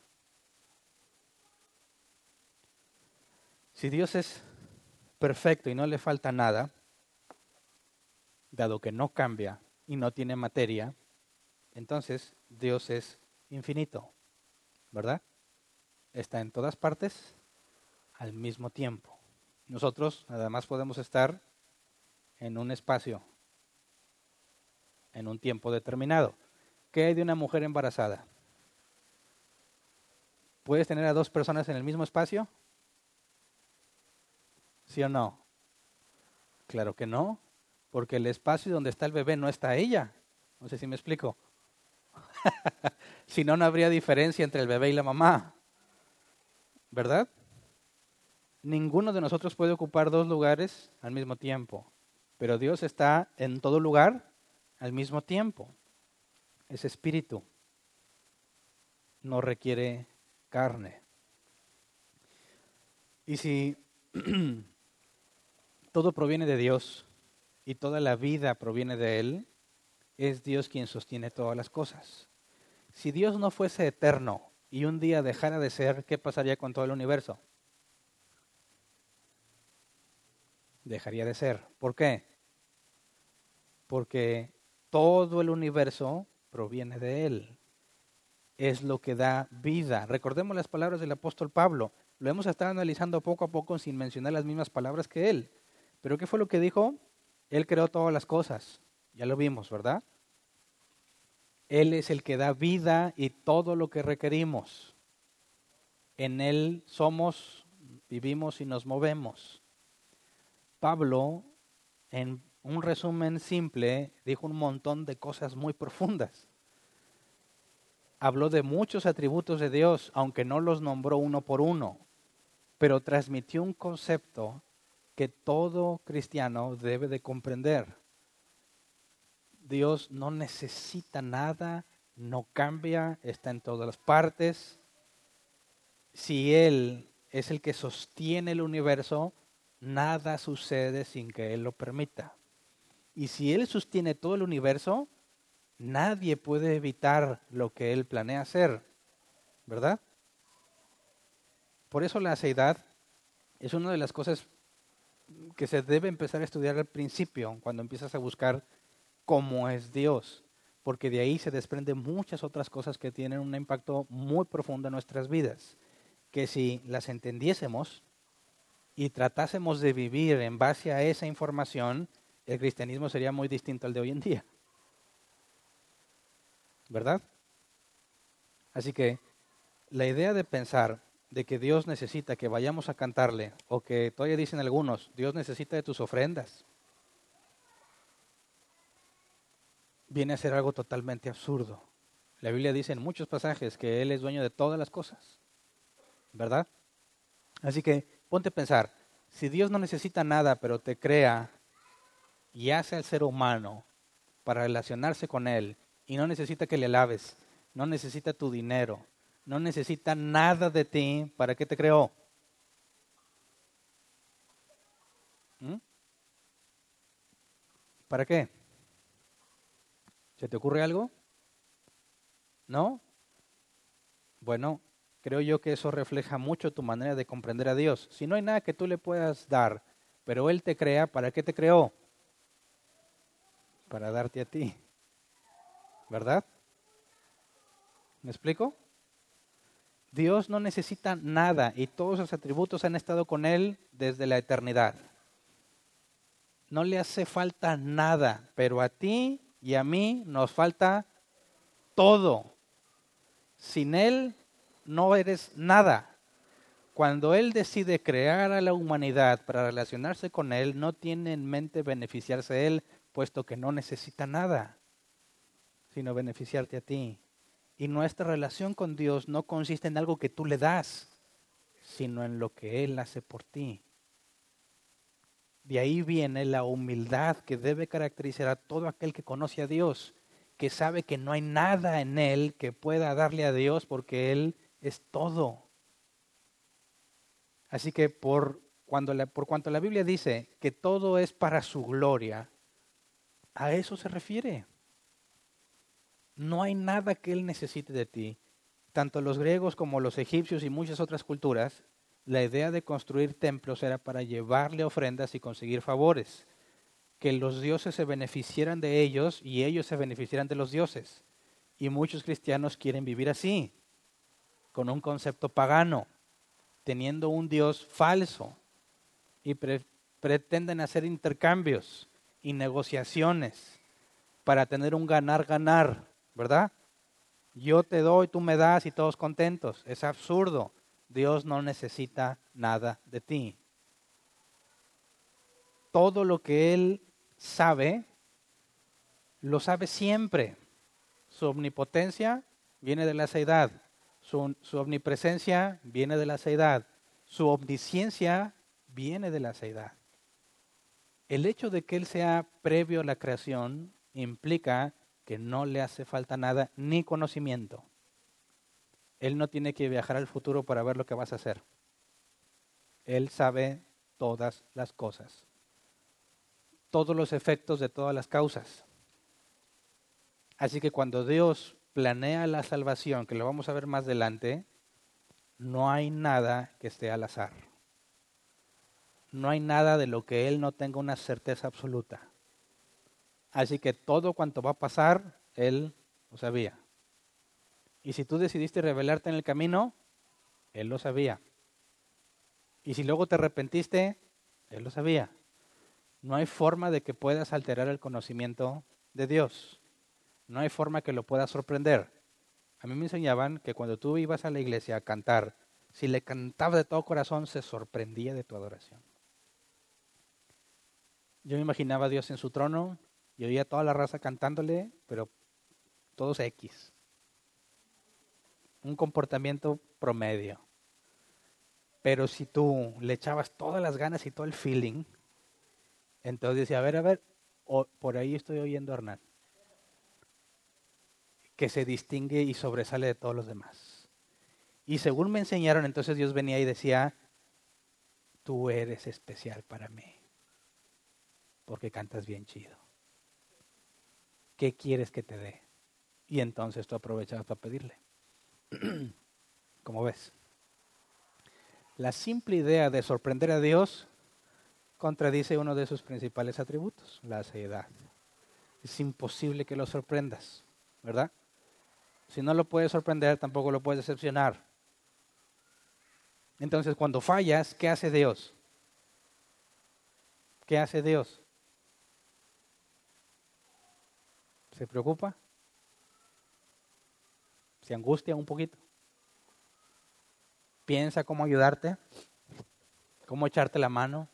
Si Dios es perfecto y no le falta nada, dado que no cambia y no tiene materia, entonces Dios es infinito, ¿verdad? Está en todas partes al mismo tiempo. Nosotros además podemos estar en un espacio en un tiempo determinado. ¿Qué hay de una mujer embarazada? ¿Puedes tener a dos personas en el mismo espacio? ¿Sí o no? Claro que no, porque el espacio donde está el bebé no está ella. No sé si me explico. si no, no habría diferencia entre el bebé y la mamá. ¿Verdad? Ninguno de nosotros puede ocupar dos lugares al mismo tiempo, pero Dios está en todo lugar al mismo tiempo. Ese espíritu no requiere carne. Y si todo proviene de Dios y toda la vida proviene de Él, es Dios quien sostiene todas las cosas. Si Dios no fuese eterno y un día dejara de ser, ¿qué pasaría con todo el universo? Dejaría de ser. ¿Por qué? Porque todo el universo proviene de Él. Es lo que da vida. Recordemos las palabras del apóstol Pablo. Lo hemos estado analizando poco a poco sin mencionar las mismas palabras que Él. Pero ¿qué fue lo que dijo? Él creó todas las cosas. Ya lo vimos, ¿verdad? Él es el que da vida y todo lo que requerimos. En Él somos, vivimos y nos movemos. Pablo, en un resumen simple, dijo un montón de cosas muy profundas. Habló de muchos atributos de Dios, aunque no los nombró uno por uno, pero transmitió un concepto que todo cristiano debe de comprender. Dios no necesita nada, no cambia, está en todas las partes. Si Él es el que sostiene el universo, nada sucede sin que Él lo permita. Y si Él sostiene todo el universo, nadie puede evitar lo que Él planea hacer, ¿verdad? Por eso la aceidad es una de las cosas que se debe empezar a estudiar al principio, cuando empiezas a buscar cómo es Dios, porque de ahí se desprenden muchas otras cosas que tienen un impacto muy profundo en nuestras vidas, que si las entendiésemos y tratásemos de vivir en base a esa información, el cristianismo sería muy distinto al de hoy en día. ¿Verdad? Así que la idea de pensar de que Dios necesita que vayamos a cantarle, o que todavía dicen algunos, Dios necesita de tus ofrendas, viene a ser algo totalmente absurdo. La Biblia dice en muchos pasajes que Él es dueño de todas las cosas, ¿verdad? Así que ponte a pensar, si Dios no necesita nada, pero te crea y hace al ser humano para relacionarse con Él, y no necesita que le laves, no necesita tu dinero, no necesita nada de ti, ¿para qué te creó? ¿Mm? ¿Para qué? ¿Se te ocurre algo? ¿No? Bueno, creo yo que eso refleja mucho tu manera de comprender a Dios. Si no hay nada que tú le puedas dar, pero Él te crea, ¿para qué te creó? Para darte a ti. ¿Verdad? ¿Me explico? Dios no necesita nada y todos sus atributos han estado con Él desde la eternidad. No le hace falta nada, pero a ti y a mí nos falta todo. Sin Él no eres nada. Cuando Él decide crear a la humanidad para relacionarse con Él, no tiene en mente beneficiarse Él, puesto que no necesita nada, sino beneficiarte a ti. Y nuestra relación con Dios no consiste en algo que tú le das, sino en lo que Él hace por ti. De ahí viene la humildad que debe caracterizar a todo aquel que conoce a Dios, que sabe que no hay nada en Él que pueda darle a Dios porque Él es todo. Así que por, cuando por cuanto la Biblia dice que todo es para su gloria, a eso se refiere. No hay nada que Él necesite de ti. Tanto los griegos como los egipcios y muchas otras culturas, la idea de construir templos era para llevarle ofrendas y conseguir favores, que los dioses se beneficiaran de ellos y ellos se beneficiaran de los dioses. Y muchos cristianos quieren vivir así, con un concepto pagano, teniendo un dios falso y pretenden hacer intercambios y negociaciones para tener un ganar-ganar ¿verdad? Yo te doy, tú me das y todos contentos. Es absurdo. Dios no necesita nada de ti. Todo lo que Él sabe, lo sabe siempre. Su omnipotencia viene de la seidad. Su, omnipresencia viene de la seidad. Su omnisciencia viene de la seidad. El hecho de que Él sea previo a la creación implica que no le hace falta nada ni conocimiento. Él no tiene que viajar al futuro para ver lo que vas a hacer. Él sabe todas las cosas, todos los efectos de todas las causas. Así que cuando Dios planea la salvación, que lo vamos a ver más adelante, no hay nada que esté al azar. No hay nada de lo que Él no tenga una certeza absoluta. Así que todo cuanto va a pasar, Él lo sabía. Y si tú decidiste rebelarte en el camino, Él lo sabía. Y si luego te arrepentiste, Él lo sabía. No hay forma de que puedas alterar el conocimiento de Dios. No hay forma que lo pueda sorprender. A mí me enseñaban que cuando tú ibas a la iglesia a cantar, si le cantaba de todo corazón, se sorprendía de tu adoración. Yo me imaginaba a Dios en su trono y oía toda la raza cantándole, pero todos X. Un comportamiento promedio. Pero si tú le echabas todas las ganas y todo el feeling, entonces decía, a ver, a ver, por ahí estoy oyendo a Hernán que se distingue y sobresale de todos los demás. Y según me enseñaron, entonces Dios venía y decía, tú eres especial para mí, porque cantas bien chido. ¿Qué quieres que te dé? Y entonces tú aprovechabas para pedirle. Como ves, la simple idea de sorprender a Dios contradice uno de sus principales atributos, la seriedad. Es imposible que lo sorprendas, ¿verdad? Si no lo puedes sorprender, tampoco lo puedes decepcionar. Entonces, cuando fallas, ¿qué hace Dios? ¿Qué hace Dios? ¿Se preocupa? ¿Se angustia un poquito? ¿Piensa cómo ayudarte? ¿Cómo echarte la mano?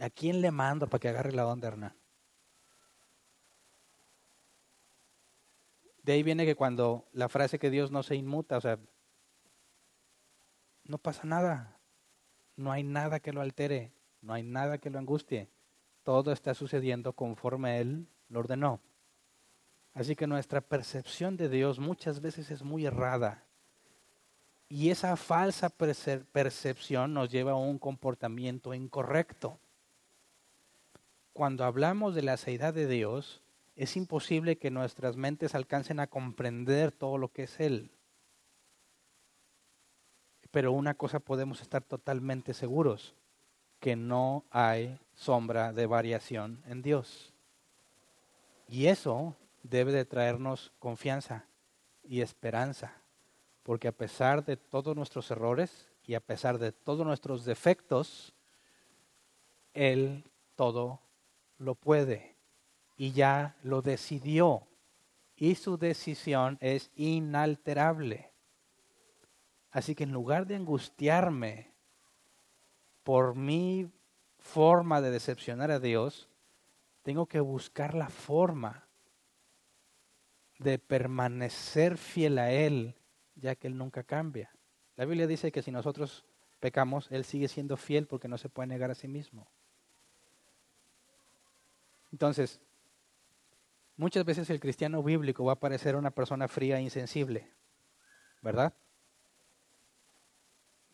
¿A quién le mando para que agarre la onda, Hernán? De ahí viene que cuando la frase que Dios no se inmuta, o sea, no pasa nada. No hay nada que lo altere, no hay nada que lo angustie. Todo está sucediendo conforme Él lo ordenó. Así que nuestra percepción de Dios muchas veces es muy errada. Y esa falsa percepción nos lleva a un comportamiento incorrecto. Cuando hablamos de la seidad de Dios, es imposible que nuestras mentes alcancen a comprender todo lo que es Él. Pero una cosa podemos estar totalmente seguros, que no hay sombra de variación en Dios. Y eso debe de traernos confianza y esperanza, porque a pesar de todos nuestros errores y a pesar de todos nuestros defectos, Él todo lo puede y ya lo decidió. Y su decisión es inalterable. Así que en lugar de angustiarme por mi forma de decepcionar a Dios, tengo que buscar la forma de permanecer fiel a Él, ya que Él nunca cambia. La Biblia dice que si nosotros pecamos, Él sigue siendo fiel porque no se puede negar a sí mismo. Entonces, Muchas veces el cristiano bíblico va a parecer una persona fría e insensible, ¿verdad?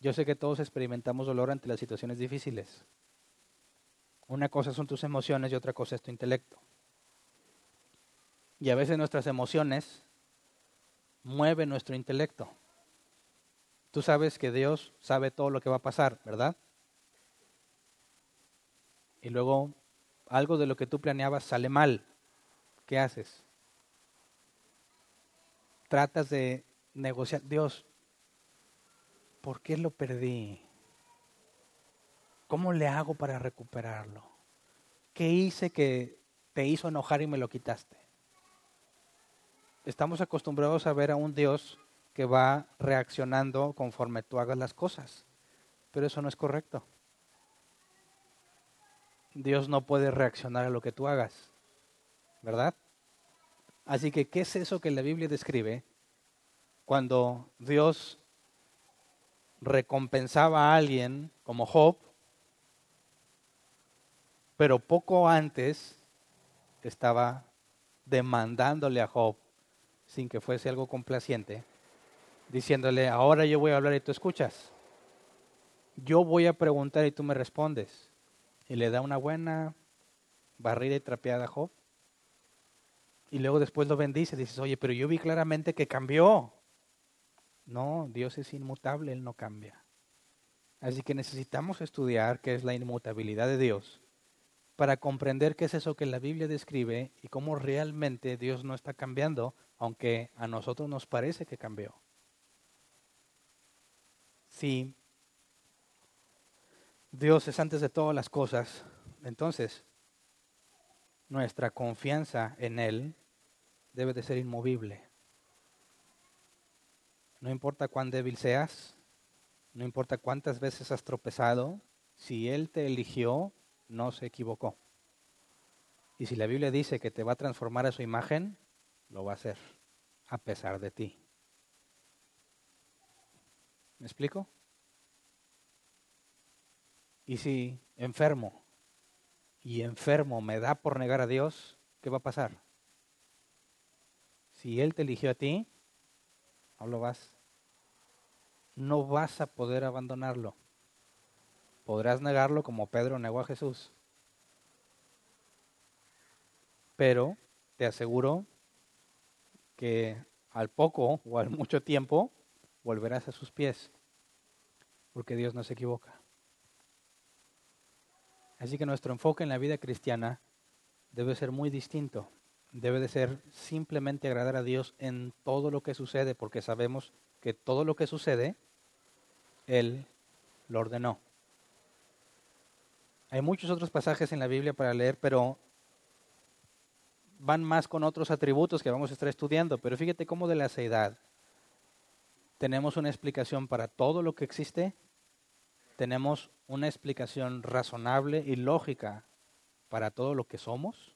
Yo sé que todos experimentamos dolor ante las situaciones difíciles. Una cosa son tus emociones y otra cosa es tu intelecto. Y a veces nuestras emociones mueven nuestro intelecto. Tú sabes que Dios sabe todo lo que va a pasar, ¿verdad? Y luego algo de lo que tú planeabas sale mal. ¿qué haces? Tratas de negociar, Dios, ¿por qué lo perdí? ¿Cómo le hago para recuperarlo? ¿Qué hice que te hizo enojar y me lo quitaste? Estamos acostumbrados a ver a un Dios que va reaccionando conforme tú hagas las cosas, pero eso no es correcto. Dios no puede reaccionar a lo que tú hagas. ¿verdad? Así que, ¿qué es eso que la Biblia describe cuando Dios recompensaba a alguien como Job, pero poco antes estaba demandándole a Job, sin que fuese algo complaciente, diciéndole, ahora yo voy a hablar y tú escuchas. Yo voy a preguntar y tú me respondes. Y le da una buena barrida y trapeada a Job y luego después lo bendice, dices, oye, pero yo vi claramente que cambió. No, Dios es inmutable, Él no cambia. Así que necesitamos estudiar qué es la inmutabilidad de Dios para comprender qué es eso que la Biblia describe y cómo realmente Dios no está cambiando, aunque a nosotros nos parece que cambió. Si Dios es antes de todas las cosas, entonces nuestra confianza en Él debe de ser inmovible. No importa cuán débil seas, no importa cuántas veces has tropezado, si Él te eligió, no se equivocó. Y si la Biblia dice que te va a transformar a su imagen, lo va a hacer, a pesar de ti. ¿Me explico? Y si enfermo y enfermo me da por negar a Dios, ¿qué va a pasar? Si Él te eligió a ti, no lo vas. No vas a poder abandonarlo. Podrás negarlo como Pedro negó a Jesús. Pero te aseguro que al poco o al mucho tiempo volverás a sus pies, porque Dios no se equivoca. Así que nuestro enfoque en la vida cristiana debe ser muy distinto. Debe de ser simplemente agradar a Dios en todo lo que sucede, porque sabemos que todo lo que sucede, Él lo ordenó. Hay muchos otros pasajes en la Biblia para leer, pero van más con otros atributos que vamos a estar estudiando. Pero fíjate cómo de la seidad tenemos una explicación para todo lo que existe, tenemos una explicación razonable y lógica para todo lo que somos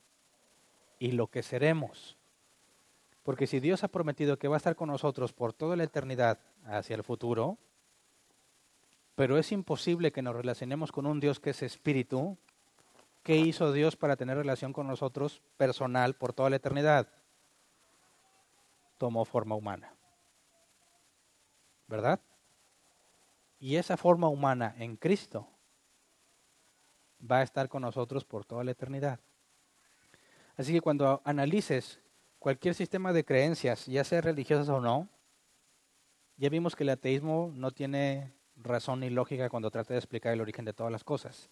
y lo que seremos. Porque si Dios ha prometido que va a estar con nosotros por toda la eternidad hacia el futuro, pero es imposible que nos relacionemos con un Dios que es espíritu, ¿qué hizo Dios para tener relación con nosotros personal por toda la eternidad? Tomó forma humana. ¿Verdad? Y esa forma humana en Cristo va a estar con nosotros por toda la eternidad. Así que cuando analices cualquier sistema de creencias, ya sea religiosas o no, ya vimos que el ateísmo no tiene razón ni lógica cuando trata de explicar el origen de todas las cosas.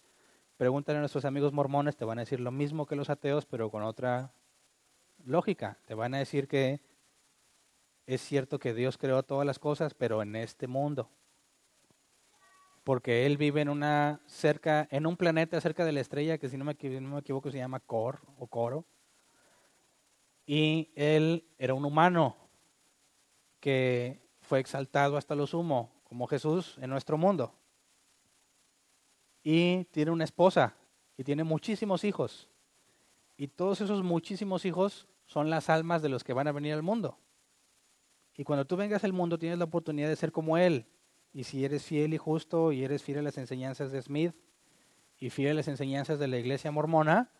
Pregúntale a nuestros amigos mormones, te van a decir lo mismo que los ateos, pero con otra lógica. Te van a decir que es cierto que Dios creó todas las cosas, pero en este mundo porque él vive en una cerca, en un planeta cerca de la estrella que si no me, equivoco se llama Cor o Coro. Y él era un humano que fue exaltado hasta lo sumo, como Jesús en nuestro mundo. Y tiene una esposa y tiene muchísimos hijos. Y todos esos muchísimos hijos son las almas de los que van a venir al mundo. Y cuando tú vengas al mundo tienes la oportunidad de ser como Él, y si eres fiel y justo y eres fiel a las enseñanzas de Smith y fiel a las enseñanzas de la iglesia mormona,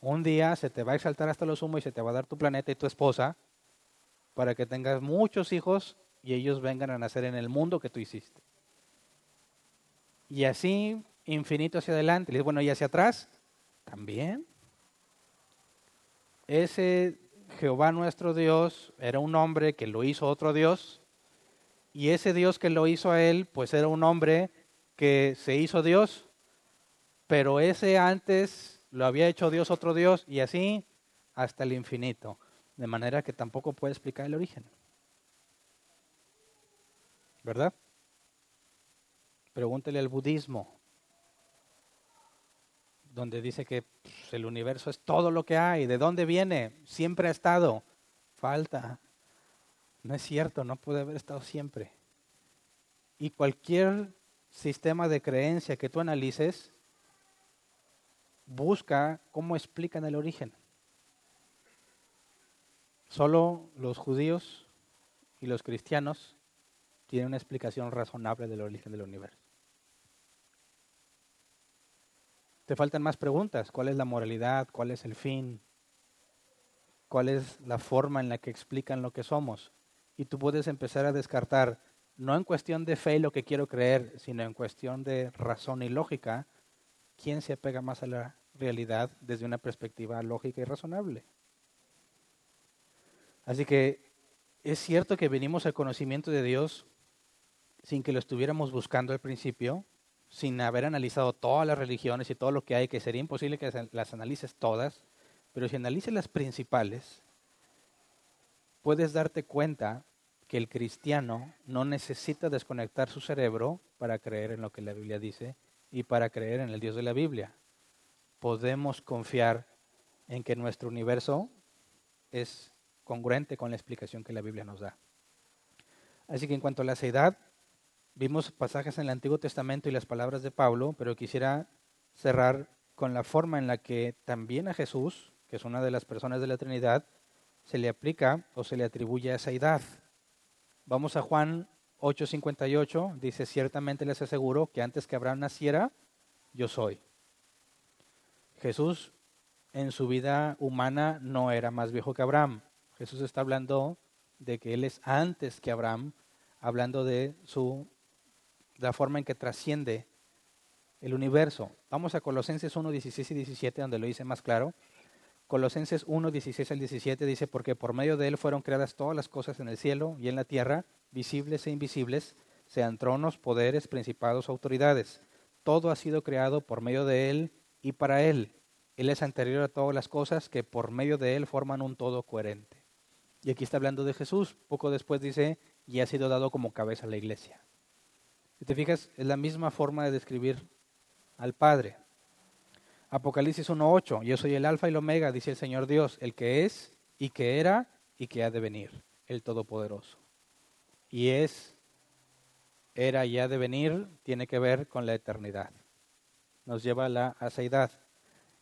un día se te va a exaltar hasta lo sumo y se te va a dar tu planeta y tu esposa para que tengas muchos hijos y ellos vengan a nacer en el mundo que tú hiciste. Y así infinito hacia adelante. Bueno, y hacia atrás también. Ese Jehová nuestro Dios era un hombre que lo hizo otro Dios y ese Dios que lo hizo a él, pues era un hombre que se hizo Dios, pero ese antes lo había hecho Dios otro Dios y así hasta el infinito, de manera que tampoco puede explicar el origen. ¿Verdad? Pregúntele al budismo, donde dice que pues, el universo es todo lo que hay, ¿de dónde viene? Siempre ha estado. Falta. No es cierto, no puede haber estado siempre. Y cualquier sistema de creencia que tú analices, busca cómo explican el origen. Solo los judíos y los cristianos tienen una explicación razonable del origen del universo. Te faltan más preguntas. ¿Cuál es la moralidad? ¿Cuál es el fin? ¿Cuál es la forma en la que explican lo que somos? y tú puedes empezar a descartar, no en cuestión de fe lo que quiero creer, sino en cuestión de razón y lógica, quién se apega más a la realidad desde una perspectiva lógica y razonable. Así que es cierto que venimos al conocimiento de Dios sin que lo estuviéramos buscando al principio, sin haber analizado todas las religiones y todo lo que hay, que sería imposible que las analices todas, pero si analices las principales, puedes darte cuenta que el cristiano no necesita desconectar su cerebro para creer en lo que la Biblia dice y para creer en el Dios de la Biblia. Podemos confiar en que nuestro universo es congruente con la explicación que la Biblia nos da. Así que en cuanto a la seidad, vimos pasajes en el Antiguo Testamento y las palabras de Pablo, pero quisiera cerrar con la forma en la que también a Jesús, que es una de las personas de la Trinidad, se le aplica o se le atribuye esa edad. Vamos a Juan 8:58, dice, ciertamente les aseguro que antes que Abraham naciera, yo soy. Jesús en su vida humana no era más viejo que Abraham. Jesús está hablando de que Él es antes que Abraham, hablando de su la forma en que trasciende el universo. Vamos a Colosenses 1, 16 y 17, donde lo dice más claro. Colosenses 1, 16 al 17 dice, porque por medio de Él fueron creadas todas las cosas en el cielo y en la tierra, visibles e invisibles, sean tronos, poderes, principados, autoridades. Todo ha sido creado por medio de Él y para Él. Él es anterior a todas las cosas que por medio de Él forman un todo coherente. Y aquí está hablando de Jesús. Poco después dice, y ha sido dado como cabeza a la iglesia. Si te fijas, es la misma forma de describir al Padre. Apocalipsis 1.8, yo soy el alfa y el omega, dice el Señor Dios, el que es y que era y que ha de venir, el Todopoderoso. Y es, era y ha de venir, tiene que ver con la eternidad. Nos lleva a la aseidad.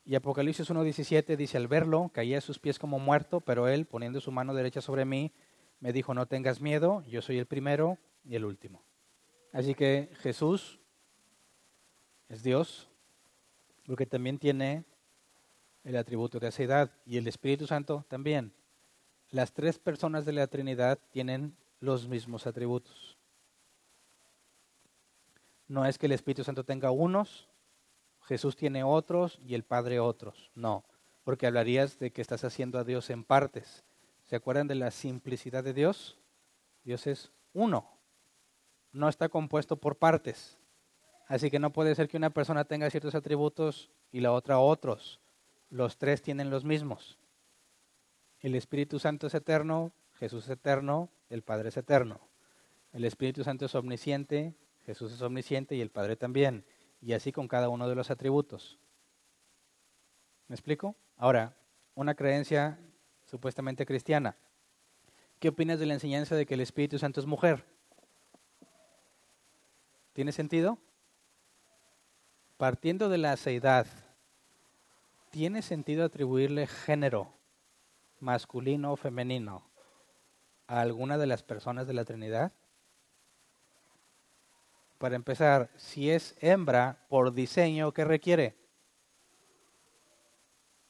Y Apocalipsis 1.17 dice, al verlo, caía a sus pies como muerto, pero él, poniendo su mano derecha sobre mí, me dijo, no tengas miedo, yo soy el primero y el último. Así que Jesús es Dios, porque también tiene el atributo de edad y el Espíritu Santo también. Las tres personas de la Trinidad tienen los mismos atributos. No es que el Espíritu Santo tenga unos, Jesús tiene otros y el Padre otros. No, porque hablarías de que estás haciendo a Dios en partes. ¿Se acuerdan de la simplicidad de Dios? Dios es uno, no está compuesto por partes. Así que no puede ser que una persona tenga ciertos atributos y la otra otros. Los tres tienen los mismos. El Espíritu Santo es eterno, Jesús es eterno, el Padre es eterno. El Espíritu Santo es omnisciente, Jesús es omnisciente y el Padre también. Y así con cada uno de los atributos. ¿Me explico? Ahora, una creencia supuestamente cristiana. ¿Qué opinas de la enseñanza de que el Espíritu Santo es mujer? ¿Tiene sentido? partiendo de la aceidad, ¿tiene sentido atribuirle género masculino o femenino a alguna de las personas de la Trinidad? Para empezar, si es hembra por diseño, ¿qué requiere?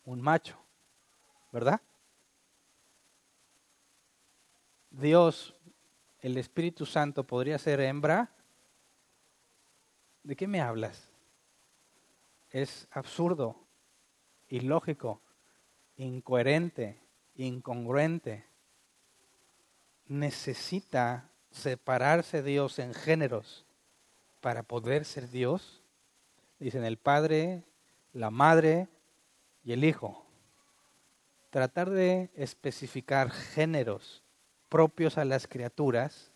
Un macho, ¿verdad? Dios, el Espíritu Santo, podría ser hembra. ¿De qué me hablas? es absurdo, ilógico, incoherente, incongruente. Necesita separarse Dios en géneros para poder ser Dios. Dicen el Padre, la Madre y el Hijo. Tratar de especificar géneros propios a las criaturas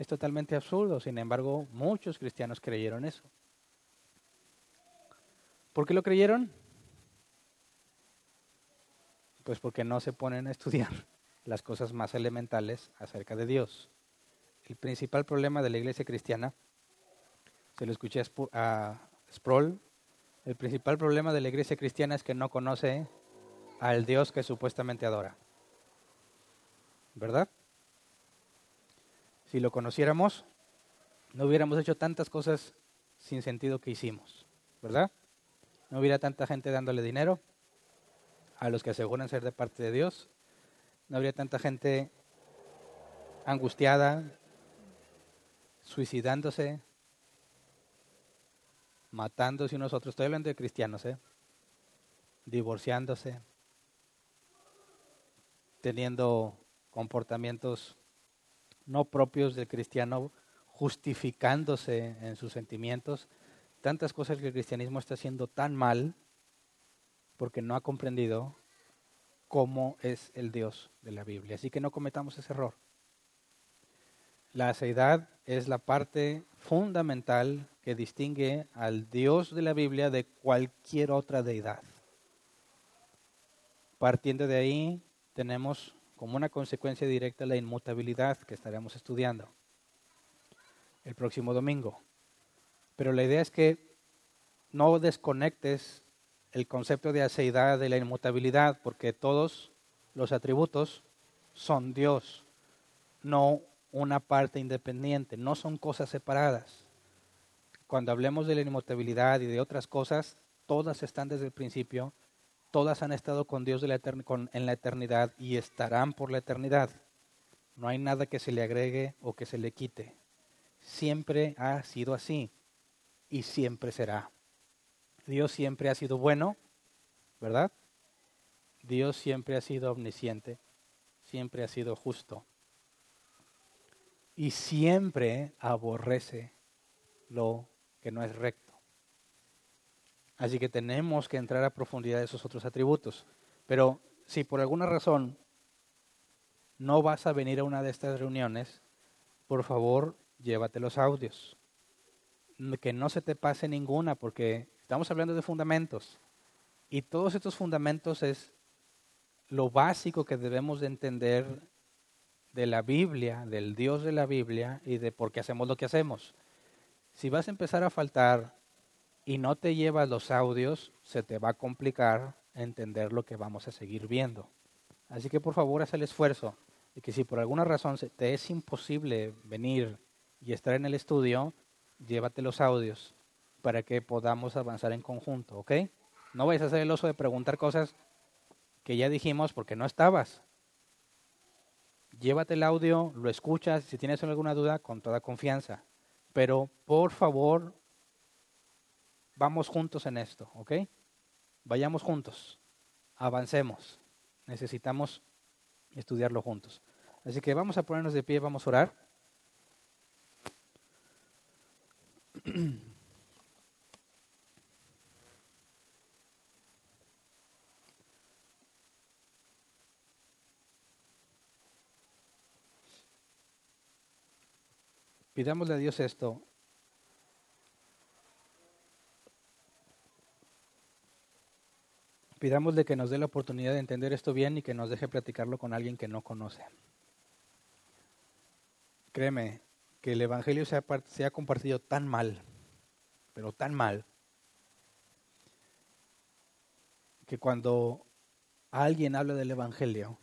es totalmente absurdo. Sin embargo, muchos cristianos creyeron eso. ¿Por qué lo creyeron? Pues porque no se ponen a estudiar las cosas más elementales acerca de Dios. El principal problema de la iglesia cristiana, se lo escuché a Sproul, el principal problema de la iglesia cristiana es que no conoce al Dios que supuestamente adora. ¿Verdad? Si lo conociéramos, no hubiéramos hecho tantas cosas sin sentido que hicimos. ¿Verdad? no hubiera tanta gente dándole dinero a los que aseguran ser de parte de Dios. No habría tanta gente angustiada, suicidándose, matándose unos otros. Estoy hablando de cristianos, ¿eh? Divorciándose, teniendo comportamientos no propios del cristiano, justificándose en sus sentimientos tantas cosas que el cristianismo está haciendo tan mal porque no ha comprendido cómo es el Dios de la Biblia. Así que no cometamos ese error. La aceidad es la parte fundamental que distingue al Dios de la Biblia de cualquier otra deidad. Partiendo de ahí, tenemos como una consecuencia directa la inmutabilidad que estaremos estudiando el próximo domingo. Pero la idea es que no desconectes el concepto de aceidad de la inmutabilidad, porque todos los atributos son Dios, no una parte independiente, no son cosas separadas. Cuando hablemos de la inmutabilidad y de otras cosas, todas están desde el principio, todas han estado con Dios en la eternidad y estarán por la eternidad. No hay nada que se le agregue o que se le quite. Siempre ha sido así y siempre será. Dios siempre ha sido bueno, ¿verdad? Dios siempre ha sido omnisciente, siempre ha sido justo y siempre aborrece lo que no es recto. Así que tenemos que entrar a profundidad de esos otros atributos. Pero si por alguna razón no vas a venir a una de estas reuniones, por favor, llévate los audios. Que no se te pase ninguna, porque estamos hablando de fundamentos. Y todos estos fundamentos es lo básico que debemos de entender de la Biblia, del Dios de la Biblia y de por qué hacemos lo que hacemos. Si vas a empezar a faltar y no te llevas los audios, se te va a complicar entender lo que vamos a seguir viendo. Así que por favor haz el esfuerzo de que si por alguna razón te es imposible venir y estar en el estudio, llévate los audios para que podamos avanzar en conjunto, ¿ok? No vayas a hacer el oso de preguntar cosas que ya dijimos porque no estabas llévate el audio, lo escuchas, si tienes alguna duda, con toda confianza. Pero por favor, vamos juntos en esto, ¿ok? Vayamos juntos, avancemos. Necesitamos estudiarlo juntos. Así que vamos a ponernos de pie, vamos a orar. Pidámosle a Dios esto. Pidámosle que nos dé la oportunidad de entender esto bien y que nos deje platicarlo con alguien que no conoce. Créeme que el Evangelio se ha, se ha compartido tan mal, pero tan mal, que cuando alguien habla del Evangelio,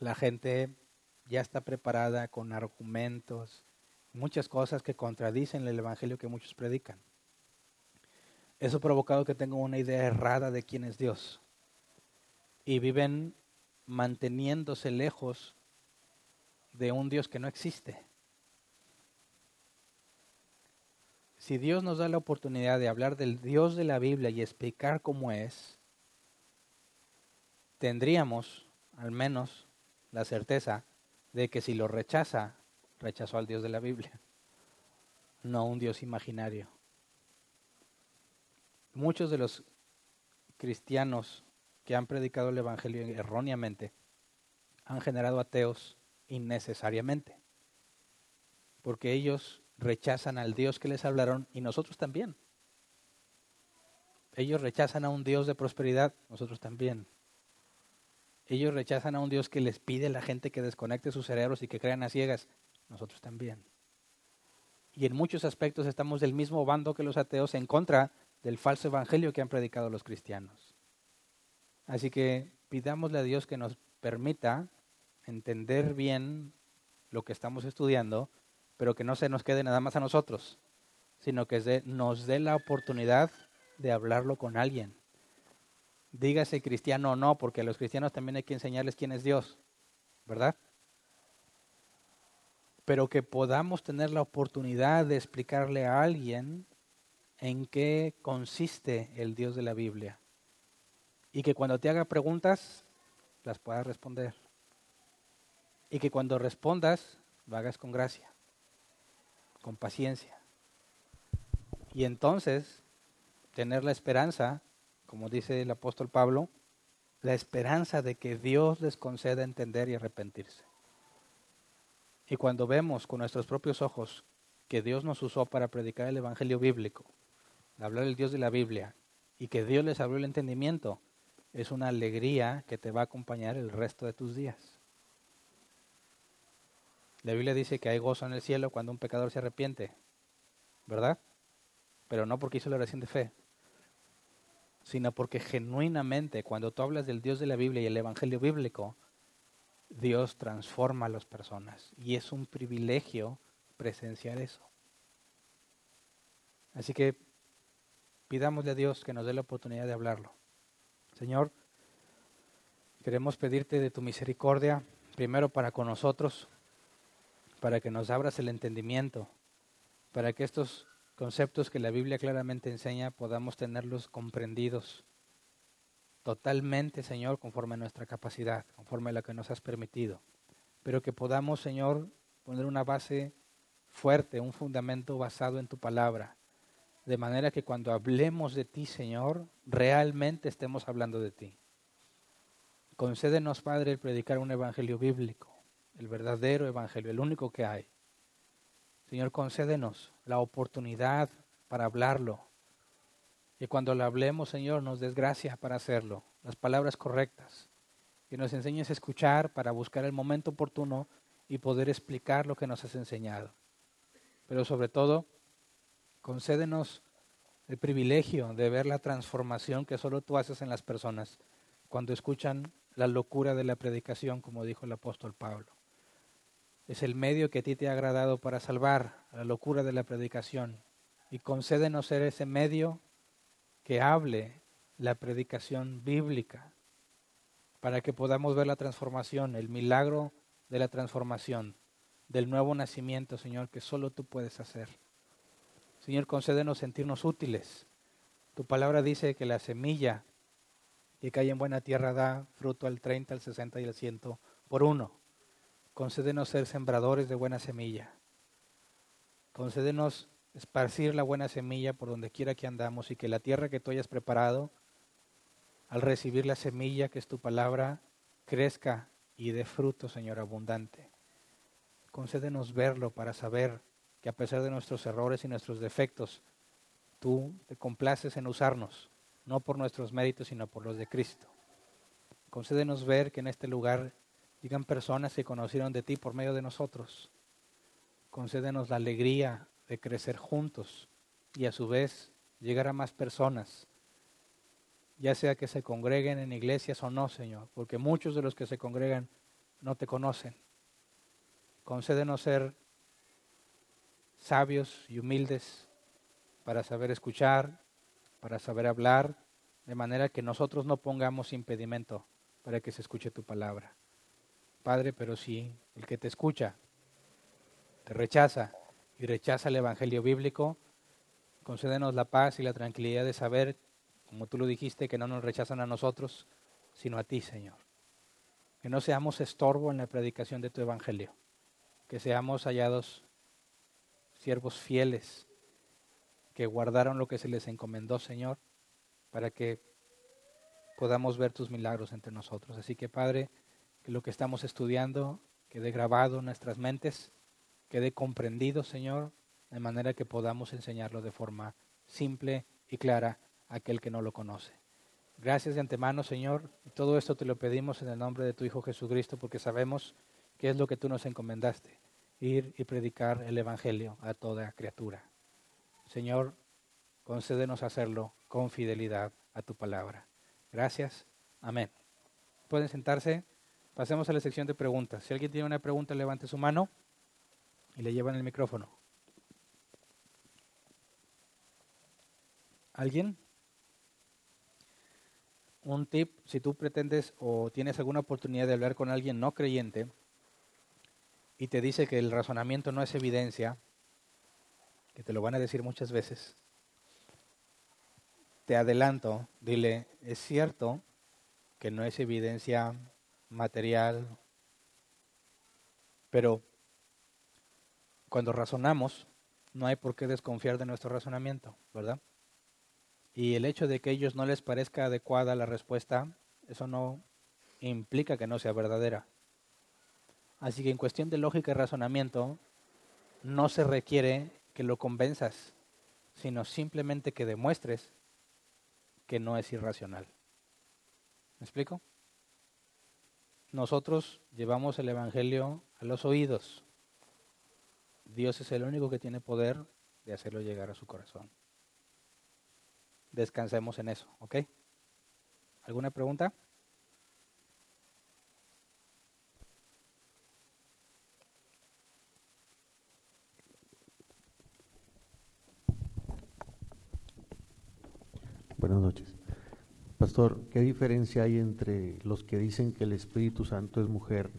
la gente ya está preparada con argumentos, muchas cosas que contradicen el Evangelio que muchos predican. Eso ha provocado que tengan una idea errada de quién es Dios y viven manteniéndose lejos de un Dios que no existe. Si Dios nos da la oportunidad de hablar del Dios de la Biblia y explicar cómo es, tendríamos al menos la certeza de que si lo rechaza, rechazó al Dios de la Biblia, no un Dios imaginario. Muchos de los cristianos que han predicado el Evangelio erróneamente han generado ateos innecesariamente, porque ellos rechazan al Dios que les hablaron y nosotros también. Ellos rechazan a un Dios de prosperidad, nosotros también. Ellos rechazan a un Dios que les pide a la gente que desconecte sus cerebros y que crean a ciegas, nosotros también. Y en muchos aspectos estamos del mismo bando que los ateos en contra del falso evangelio que han predicado los cristianos. Así que pidámosle a Dios que nos permita entender bien lo que estamos estudiando, pero que no se nos quede nada más a nosotros, sino que nos dé la oportunidad de hablarlo con alguien. Dígase cristiano o no, porque a los cristianos también hay que enseñarles quién es Dios, ¿verdad? pero que podamos tener la oportunidad de explicarle a alguien en qué consiste el Dios de la Biblia. Y que cuando te haga preguntas, las puedas responder. Y que cuando respondas, lo hagas con gracia, con paciencia. Y entonces, tener la esperanza, como dice el apóstol Pablo, la esperanza de que Dios les conceda entender y arrepentirse. Y cuando vemos con nuestros propios ojos que Dios nos usó para predicar el Evangelio bíblico, hablar del Dios de la Biblia, y que Dios les abrió el entendimiento, es una alegría que te va a acompañar el resto de tus días. La Biblia dice que hay gozo en el cielo cuando un pecador se arrepiente, ¿verdad? Pero no porque hizo la oración de fe, sino porque genuinamente cuando tú hablas del Dios de la Biblia y el Evangelio bíblico, Dios transforma a las personas y es un privilegio presenciar eso. Así que pidámosle a Dios que nos dé la oportunidad de hablarlo. Señor, queremos pedirte de tu misericordia, primero para con nosotros, para que nos abras el entendimiento, para que estos conceptos que la Biblia claramente enseña podamos tenerlos comprendidos totalmente, Señor, conforme a nuestra capacidad, conforme a lo que nos has permitido, pero que podamos, Señor, poner una base fuerte, un fundamento basado en tu palabra, de manera que cuando hablemos de ti, Señor, realmente estemos hablando de ti. Concédenos, Padre, el predicar un evangelio bíblico, el verdadero evangelio, el único que hay. Señor, concédenos la oportunidad para hablarlo. Y cuando lo hablemos, Señor, nos des gracia para hacerlo, las palabras correctas. Que nos enseñes a escuchar para buscar el momento oportuno y poder explicar lo que nos has enseñado. Pero sobre todo, concédenos el privilegio de ver la transformación que solo tú haces en las personas cuando escuchan la locura de la predicación, como dijo el apóstol Pablo. Es el medio que a ti te ha agradado para salvar la locura de la predicación. Y concédenos ser ese medio que hable la predicación bíblica para que podamos ver la transformación, el milagro de la transformación, del nuevo nacimiento, Señor, que solo tú puedes hacer. Señor, concédenos sentirnos útiles. Tu palabra dice que la semilla que cae en buena tierra da fruto al 30, al 60 y al 100 por uno. Concédenos ser sembradores de buena semilla. Concédenos esparcir la buena semilla por donde quiera que andamos y que la tierra que tú hayas preparado, al recibir la semilla que es tu palabra, crezca y dé fruto, Señor, abundante. Concédenos verlo para saber que a pesar de nuestros errores y nuestros defectos, tú te complaces en usarnos, no por nuestros méritos, sino por los de Cristo. Concédenos ver que en este lugar Llegan personas que conocieron de ti por medio de nosotros. Concédenos la alegría de crecer juntos y a su vez llegar a más personas, ya sea que se congreguen en iglesias o no, Señor, porque muchos de los que se congregan no te conocen. Concédenos ser sabios y humildes para saber escuchar, para saber hablar, de manera que nosotros no pongamos impedimento para que se escuche tu palabra. Padre, pero si el que te escucha te rechaza y rechaza el Evangelio bíblico, concédenos la paz y la tranquilidad de saber, como tú lo dijiste, que no nos rechazan a nosotros, sino a ti, Señor. Que no seamos estorbo en la predicación de tu Evangelio, que seamos hallados siervos fieles, que guardaron lo que se les encomendó, Señor, para que podamos ver tus milagros entre nosotros. Así que, Padre, que lo que estamos estudiando quede grabado en nuestras mentes, quede comprendido, Señor, de manera que podamos enseñarlo de forma simple y clara a aquel que no lo conoce. Gracias de antemano, Señor, y todo esto te lo pedimos en el nombre de tu Hijo Jesucristo, porque sabemos que es lo que tú nos encomendaste, ir y predicar el Evangelio a toda criatura. Señor, concédenos hacerlo con fidelidad a tu palabra. Gracias. Amén. Pueden sentarse. Pasemos a la sección de preguntas. Si alguien tiene una pregunta, levante su mano y le llevan el micrófono. ¿Alguien? Un tip, si tú pretendes o tienes alguna oportunidad de hablar con alguien no creyente y te dice que el razonamiento no es evidencia, que te lo van a decir muchas veces, te adelanto, dile, es cierto que no es evidencia material. Pero cuando razonamos, no hay por qué desconfiar de nuestro razonamiento, ¿verdad? Y el hecho de que a ellos no les parezca adecuada la respuesta, eso no implica que no sea verdadera. Así que en cuestión de lógica y razonamiento, no se requiere que lo convenzas, sino simplemente que demuestres que no es irracional. ¿Me explico? Nosotros llevamos el Evangelio a los oídos. Dios es el único que tiene poder de hacerlo llegar a su corazón. Descansemos en eso, ¿ok? ¿Alguna pregunta? Buenas noches. Pastor, ¿qué diferencia hay entre los que dicen que el Espíritu Santo es mujer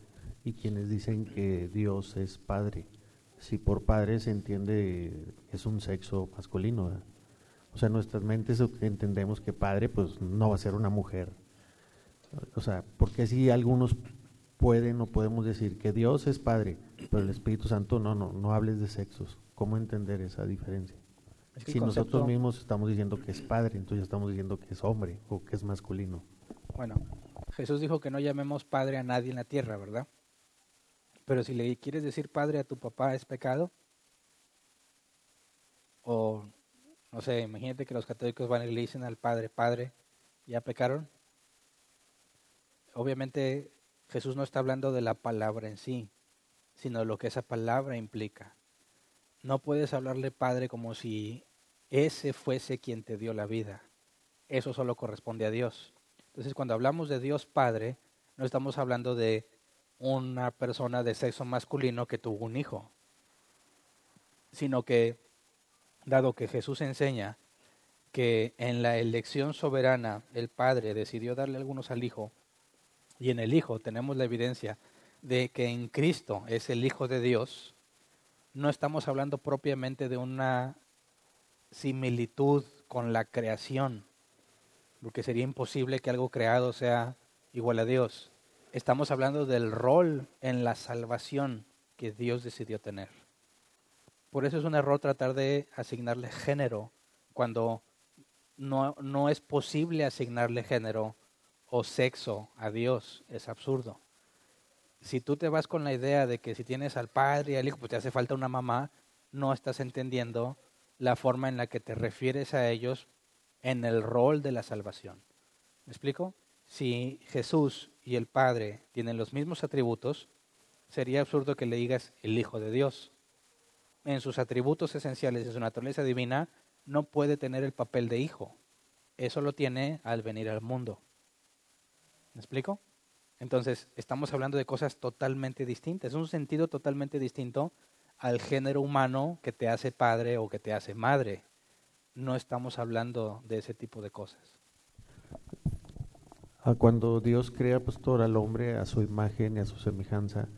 y quienes dicen que Dios es Padre? Si por Padre se entiende es un sexo masculino. O sea, en nuestras mentes entendemos que Padre pues no va a ser una mujer. O sea, porque si algunos pueden o podemos decir que Dios es Padre, pero el Espíritu Santo no, no, no hables de sexos. ¿Cómo entender esa diferencia? Si nosotros mismos estamos diciendo que es padre, entonces estamos diciendo que es hombre o que es masculino. Bueno, Jesús dijo que no llamemos padre a nadie en la tierra, ¿verdad? Pero si le quieres decir padre a tu papá es pecado, o no sé, imagínate que los católicos van y le dicen al padre, padre, ¿ya pecaron? Obviamente Jesús no está hablando de la palabra en sí, sino de lo que esa palabra implica. No puedes hablarle padre como si ese fuese quien te dio la vida. Eso solo corresponde a Dios. Entonces, cuando hablamos de Dios Padre, no estamos hablando de una persona de sexo masculino que tuvo un hijo, sino que, dado que Jesús enseña que en la elección soberana el Padre decidió darle algunos al Hijo, y en el Hijo tenemos la evidencia de que en Cristo es el Hijo de Dios, no estamos hablando propiamente de una similitud con la creación, porque sería imposible que algo creado sea igual a Dios. Estamos hablando del rol en la salvación que Dios decidió tener. Por eso es un error tratar de asignarle género cuando no, no es posible asignarle género o sexo a Dios. Es absurdo. Si tú te vas con la idea de que si tienes al padre y al hijo, pues te hace falta una mamá, no estás entendiendo la forma en la que te refieres a ellos en el rol de la salvación. ¿Me explico? Si Jesús y el Padre tienen los mismos atributos, sería absurdo que le digas el Hijo de Dios. En sus atributos esenciales, de su naturaleza divina, no puede tener el papel de hijo. Eso lo tiene al venir al mundo. ¿Me explico? Entonces, estamos hablando de cosas totalmente distintas. Es un sentido totalmente distinto al género humano que te hace padre o que te hace madre. No estamos hablando de ese tipo de cosas. Cuando Dios crea, pastor, al hombre a su imagen y a su semejanza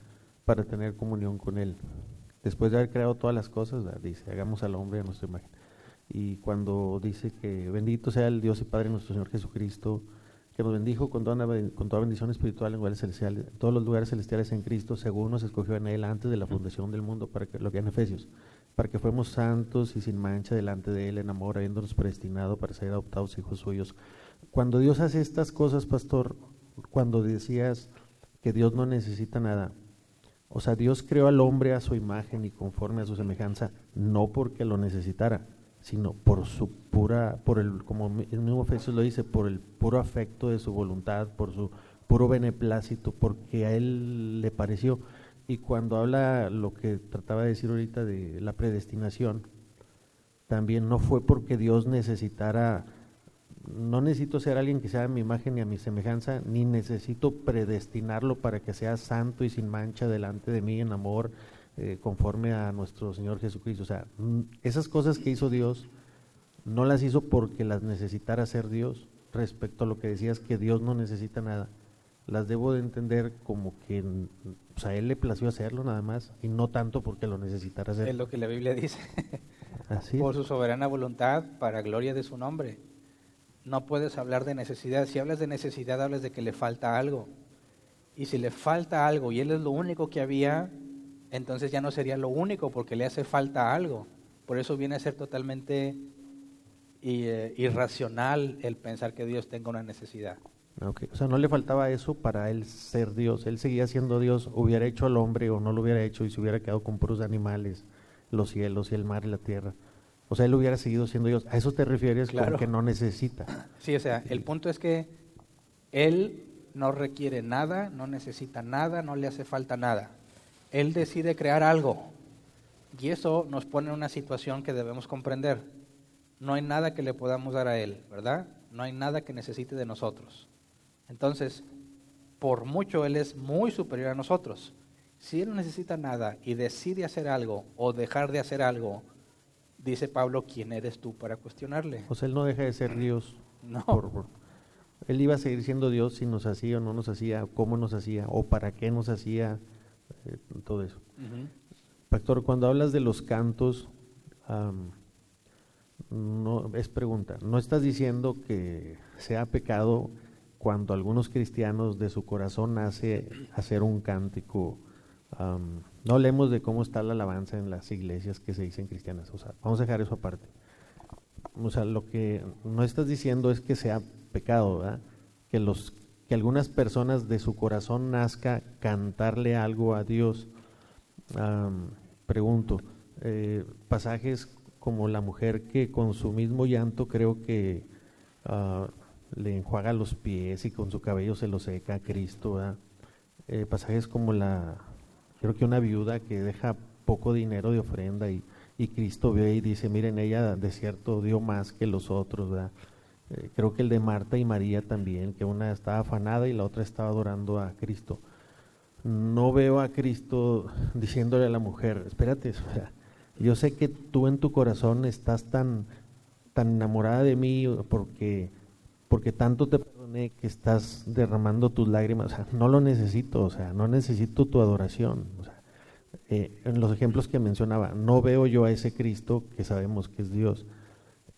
para tener comunión con Él. Después de haber creado todas las cosas, dice, hagamos al hombre a nuestra imagen. Y cuando dice que bendito sea el Dios y Padre nuestro Señor Jesucristo, que nos bendijo con toda, bendición espiritual en lugares celestiales, todos los lugares celestiales en Cristo, según nos escogió en Él antes de la fundación del mundo, para que lo que en Efesios, para que fuéramos santos y sin mancha delante de Él en amor, habiéndonos predestinado para ser adoptados hijos suyos. Cuando Dios hace estas cosas, pastor, cuando decías que Dios no necesita nada, o sea, Dios creó al hombre a su imagen y conforme a su semejanza, no porque lo necesitara, sino por su pura, por el, como el mismo Efesios lo dice, por el puro afecto de su voluntad, por su puro beneplácito, porque a él le pareció. Y cuando habla lo que trataba de decir ahorita de la predestinación, también no fue porque Dios necesitara, no necesito ser alguien que sea a mi imagen y a mi semejanza, ni necesito predestinarlo para que sea santo y sin mancha delante de mí en amor, eh, conforme a nuestro Señor Jesucristo. O sea, esas cosas que hizo Dios no las hizo porque las necesitara hacer Dios, respecto a lo que decías que Dios no necesita nada. Las debo de entender como que pues, a Él le plació hacerlo nada más y no tanto porque lo necesitara hacer. Es lo que la Biblia dice. Así Por su soberana voluntad, para gloria de su nombre. No puedes hablar de necesidad. Si hablas de necesidad, hablas de que le falta algo. Y si le falta algo y Él es lo único que había, entonces ya no sería lo único porque le hace falta algo. Por eso viene a ser totalmente eh, irracional el pensar que Dios tenga una necesidad. Okay. O sea, no le faltaba eso para él ser Dios. Él seguía siendo Dios, hubiera hecho al hombre o no lo hubiera hecho y se hubiera quedado con puros animales, los cielos y el mar y la tierra. O sea, él hubiera seguido siendo Dios. ¿A eso te refieres claro. que no necesita? Sí, o sea, el punto es que Él no requiere nada, no necesita nada, no le hace falta nada. Él decide crear algo. Y eso nos pone en una situación que debemos comprender. No hay nada que le podamos dar a Él, ¿verdad? No hay nada que necesite de nosotros. Entonces, por mucho Él es muy superior a nosotros. Si Él no necesita nada y decide hacer algo o dejar de hacer algo, dice Pablo, ¿quién eres tú para cuestionarle? Sea, Él no deja de ser Dios. No. él iba a seguir siendo Dios si nos hacía o no nos hacía, cómo nos hacía, o para qué nos hacía, eh, todo eso. Pastor, cuando hablas de los cantos, no es pregunta, ¿no estás diciendo que sea pecado cuando algunos cristianos de su corazón nace hacer un cántico? no hablemos de cómo está la alabanza en las iglesias que se dicen cristianas, o sea, vamos a dejar eso aparte. O sea, lo que no estás diciendo es que sea pecado, ¿verdad? Que los que algunas personas de su corazón nazca cantarle algo a Dios. pregunto, eh, pasajes como la mujer que con su mismo llanto creo que ah, le enjuaga los pies y con su cabello se lo seca a Cristo. Eh, pasajes como la, creo que una viuda que deja poco dinero de ofrenda y, y Cristo ve y dice, miren, ella de cierto dio más que los otros. Eh, creo que el de Marta y María también, que una estaba afanada y la otra estaba adorando a Cristo. No veo a Cristo diciéndole a la mujer, espérate, yo sé que tú en tu corazón estás tan, tan enamorada de mí porque, porque tanto te perdoné que estás derramando tus lágrimas. No lo necesito, o sea, no necesito tu adoración. Eh, en los ejemplos que mencionaba, no veo yo a ese Cristo que sabemos que es Dios.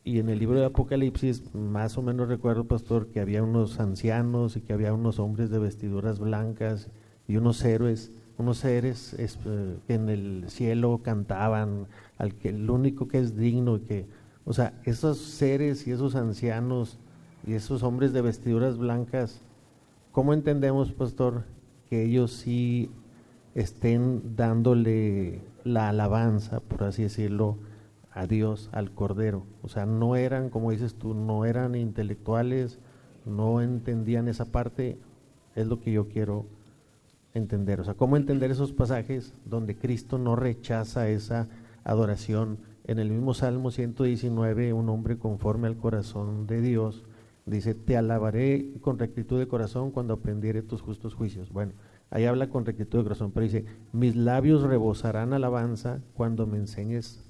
Y en el libro de Apocalipsis, más o menos recuerdo, pastor, que había unos ancianos y que había unos hombres de vestiduras blancas y unos héroes unos seres eh, que en el cielo cantaban, al que el único que es digno y que, o sea, esos seres y esos ancianos y esos hombres de vestiduras blancas, ¿cómo entendemos, pastor, que ellos sí estén dándole la alabanza, por así decirlo, a Dios, al Cordero? O sea, no eran, como dices tú, no eran intelectuales, no entendían esa parte, es lo que yo quiero entender. O sea, ¿cómo entender esos pasajes donde Cristo no rechaza esa adoración? En el mismo Salmo 119, un hombre conforme al corazón de Dios dice, te alabaré con rectitud de corazón cuando aprendiere tus justos juicios. Bueno, ahí habla con rectitud de corazón, pero dice, mis labios rebosarán alabanza cuando me enseñes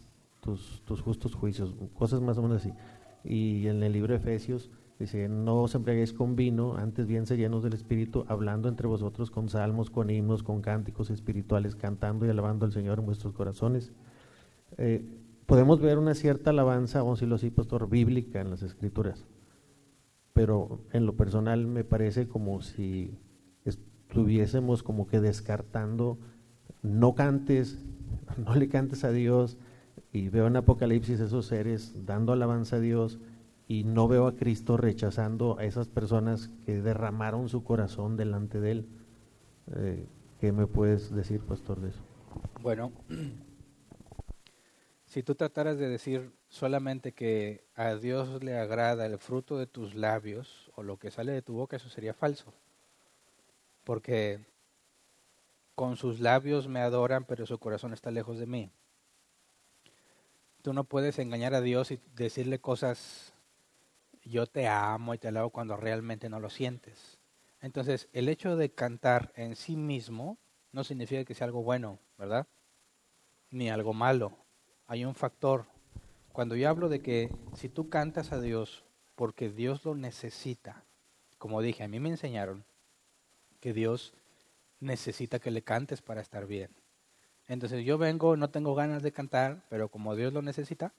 tus, justos juicios, cosas más o menos así. Y en el libro de Efesios Dice, no os embriaguéis con vino, antes bien se llenos del Espíritu, hablando entre vosotros con salmos, con himnos, con cánticos espirituales, cantando y alabando al Señor en vuestros corazones. Eh, podemos ver una cierta alabanza, vamos a decirlo así, pastor, bíblica en las Escrituras, pero en lo personal me parece como si estuviésemos como que descartando, no cantes, no le cantes a Dios, y veo en Apocalipsis esos seres dando alabanza a Dios, y no veo a Cristo rechazando a esas personas que derramaron su corazón delante de Él. Eh, ¿Qué me puedes decir, pastor, de eso? Bueno, si tú trataras de decir solamente que a Dios le agrada el fruto de tus labios o lo que sale de tu boca, eso sería falso. Porque con sus labios me adoran, pero su corazón está lejos de mí. Tú no puedes engañar a Dios y decirle cosas yo te amo y te alabo cuando realmente no lo sientes. Entonces, el hecho de cantar en sí mismo no significa que sea algo bueno, ¿verdad? Ni algo malo. Hay un factor. Cuando yo hablo de que si tú cantas a Dios porque Dios lo necesita, como dije, a mí me enseñaron que Dios necesita que le cantes para estar bien. Entonces yo vengo, no tengo ganas de cantar, pero como Dios lo necesita,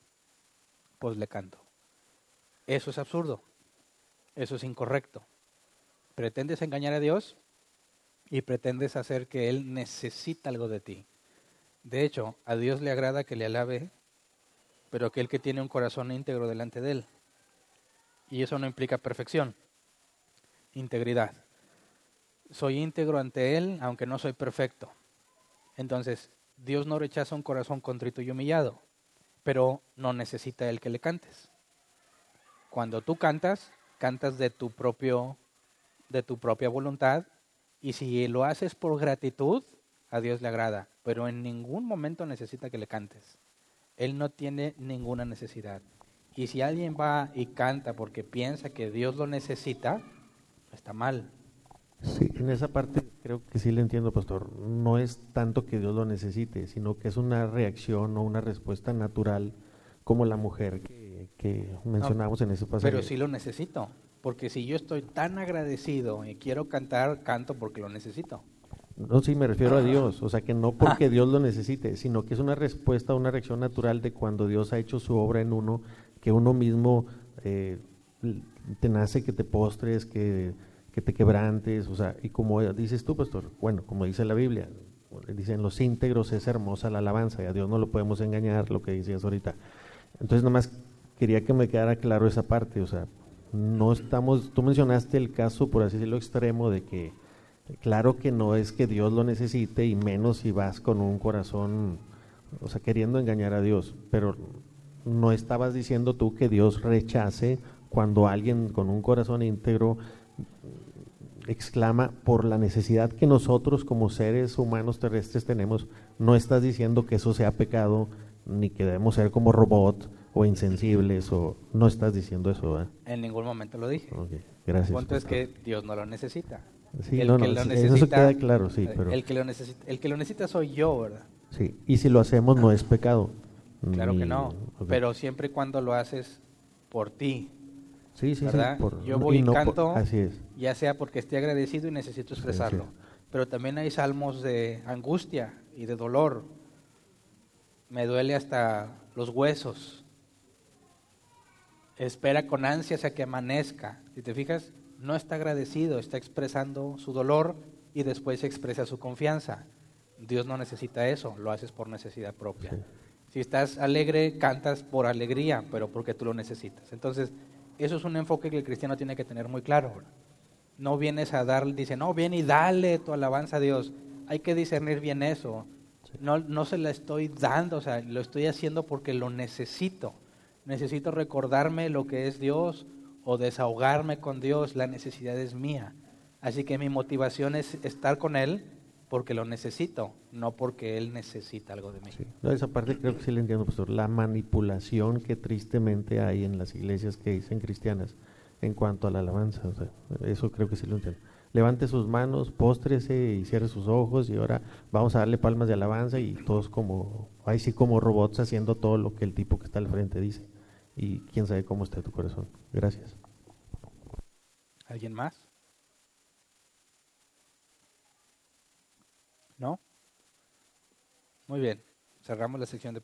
pues le canto. Eso es absurdo. Eso es incorrecto. Pretendes engañar a Dios y pretendes hacer que Él necesita algo de ti. De hecho, a Dios le agrada que le alabe, pero aquel que tiene un corazón íntegro delante de Él. Y eso no implica perfección, integridad. Soy íntegro ante Él, aunque no soy perfecto. Entonces, Dios no rechaza un corazón contrito y humillado, pero no necesita Él que le cantes. Cuando tú cantas, cantas de tu propio de tu propia voluntad y si lo haces por gratitud, a Dios le agrada, pero en ningún momento necesita que le cantes. Él no tiene ninguna necesidad. Y si alguien va y canta porque piensa que Dios lo necesita, está mal. Sí, en esa parte creo que sí le entiendo, pastor. No es tanto que Dios lo necesite, sino que es una reacción o una respuesta natural como la mujer que, que mencionamos en ese pasaje. Pero sí lo necesito, porque si yo estoy tan agradecido y quiero cantar, canto porque lo necesito. No, sí, me refiero a Dios, o sea que no porque Dios lo necesite, sino que es una respuesta, una reacción natural de cuando Dios ha hecho su obra en uno, que uno mismo eh, te nace que te postres, que, que, te quebrantes, o sea, y como dices tú, pastor, bueno, como dice la Biblia, dicen los íntegros es hermosa la alabanza, y a Dios no lo podemos engañar, lo que decías ahorita. Entonces, nomás quería que me quedara claro esa parte, o sea, no estamos, tú mencionaste el caso, por así decirlo, extremo de que Claro que no es que Dios lo necesite y menos si vas con un corazón, o sea, queriendo engañar a Dios, pero no estabas diciendo tú que Dios rechace cuando alguien con un corazón íntegro exclama por la necesidad que nosotros como seres humanos terrestres tenemos, no estás diciendo que eso sea pecado, ni que debemos ser como robots o insensibles, o no estás diciendo eso. En ningún momento lo dije. gracias. El punto es que Dios no lo necesita. Sí, el que lo necesita, eso queda claro, sí, pero... El que, lo necesita, el que lo necesita soy yo, ¿verdad? Sí, y si lo hacemos no es pecado. Claro que no, pero siempre y cuando lo haces por ti. Sí, sí, ¿verdad? sí. Por, yo voy y, canto, así es. ya sea porque esté agradecido y necesito expresarlo. Pero también hay salmos de angustia y de dolor. Me duele hasta los huesos. Espera con ansias a que amanezca. Si te fijas, no está agradecido, está expresando su dolor y después expresa su confianza. Dios no necesita eso, lo haces por necesidad propia. Si estás alegre, cantas por alegría, pero porque tú lo necesitas. Entonces, eso es un enfoque que el cristiano tiene que tener muy claro. No vienes a dar, dice, no, viene y dale tu alabanza a Dios. Hay que discernir bien eso. No, no se la estoy dando, o sea, lo estoy haciendo porque lo necesito. Necesito recordarme lo que es Dios, o desahogarme con Dios, la necesidad es mía. Así que mi motivación es estar con Él porque lo necesito, no porque Él necesita algo de mí. No, esa parte creo que sí le entiendo, pastor. La manipulación que tristemente hay en las iglesias que dicen cristianas en cuanto a la alabanza. eso creo que sí lo entiendo. Levante sus manos, póstrese y cierre sus ojos y ahora vamos a darle palmas de alabanza y todos como, ahí sí como robots haciendo todo lo que el tipo que está al frente dice y quién sabe cómo está tu corazón. Gracias. ¿Alguien más? ¿No? Muy bien. Cerramos la sección de